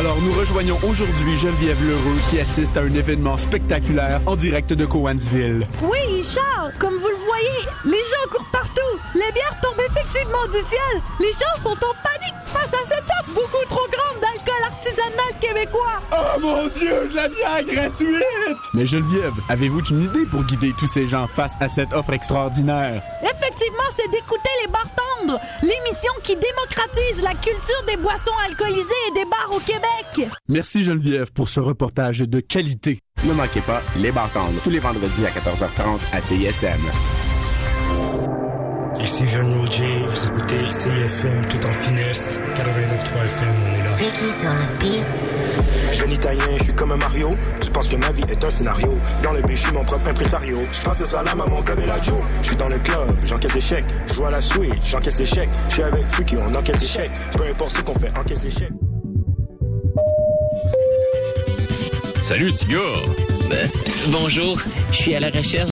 Alors nous rejoignons aujourd'hui Geneviève Lheureux qui assiste à un événement spectaculaire en direct de Cowansville. Oui, Charles, comme vous le voyez, les gens courent partout. Les bières tombent effectivement du ciel. Les gens sont en panique face à cette offre beaucoup trop grande d'alcool artisanal québécois. Oh mon Dieu, de la bière gratuite! Mais Geneviève, avez-vous une idée pour guider tous ces gens face à cette offre extraordinaire? Effectivement, c'est d'écouter les bars tendres, l'émission qui démocratise la culture des boissons alcoolisées et des bars au Québec. Merci Geneviève pour ce reportage de qualité. Ne manquez pas Les Bars Tendres, tous les vendredis à 14h30 à CISM. Ici Jeune Roger, vous écoutez CISM tout en finesse. 89.3 FM, on est là. Ricky sur le beat. Jeune italien, je suis comme un Mario. Je pense que ma vie est un scénario. Dans le but, je suis mon propre impresario. Je passe ça à la maman comme la Joe. Je suis dans le club, j'encaisse des chèques. Je joue à la suite, j'encaisse des chèques. Je suis avec Freaky, on encaisse des chèques. Peu importe ce qu'on fait, encaisse des chèques. Salut, petit gars! Ben, bonjour, je suis à la recherche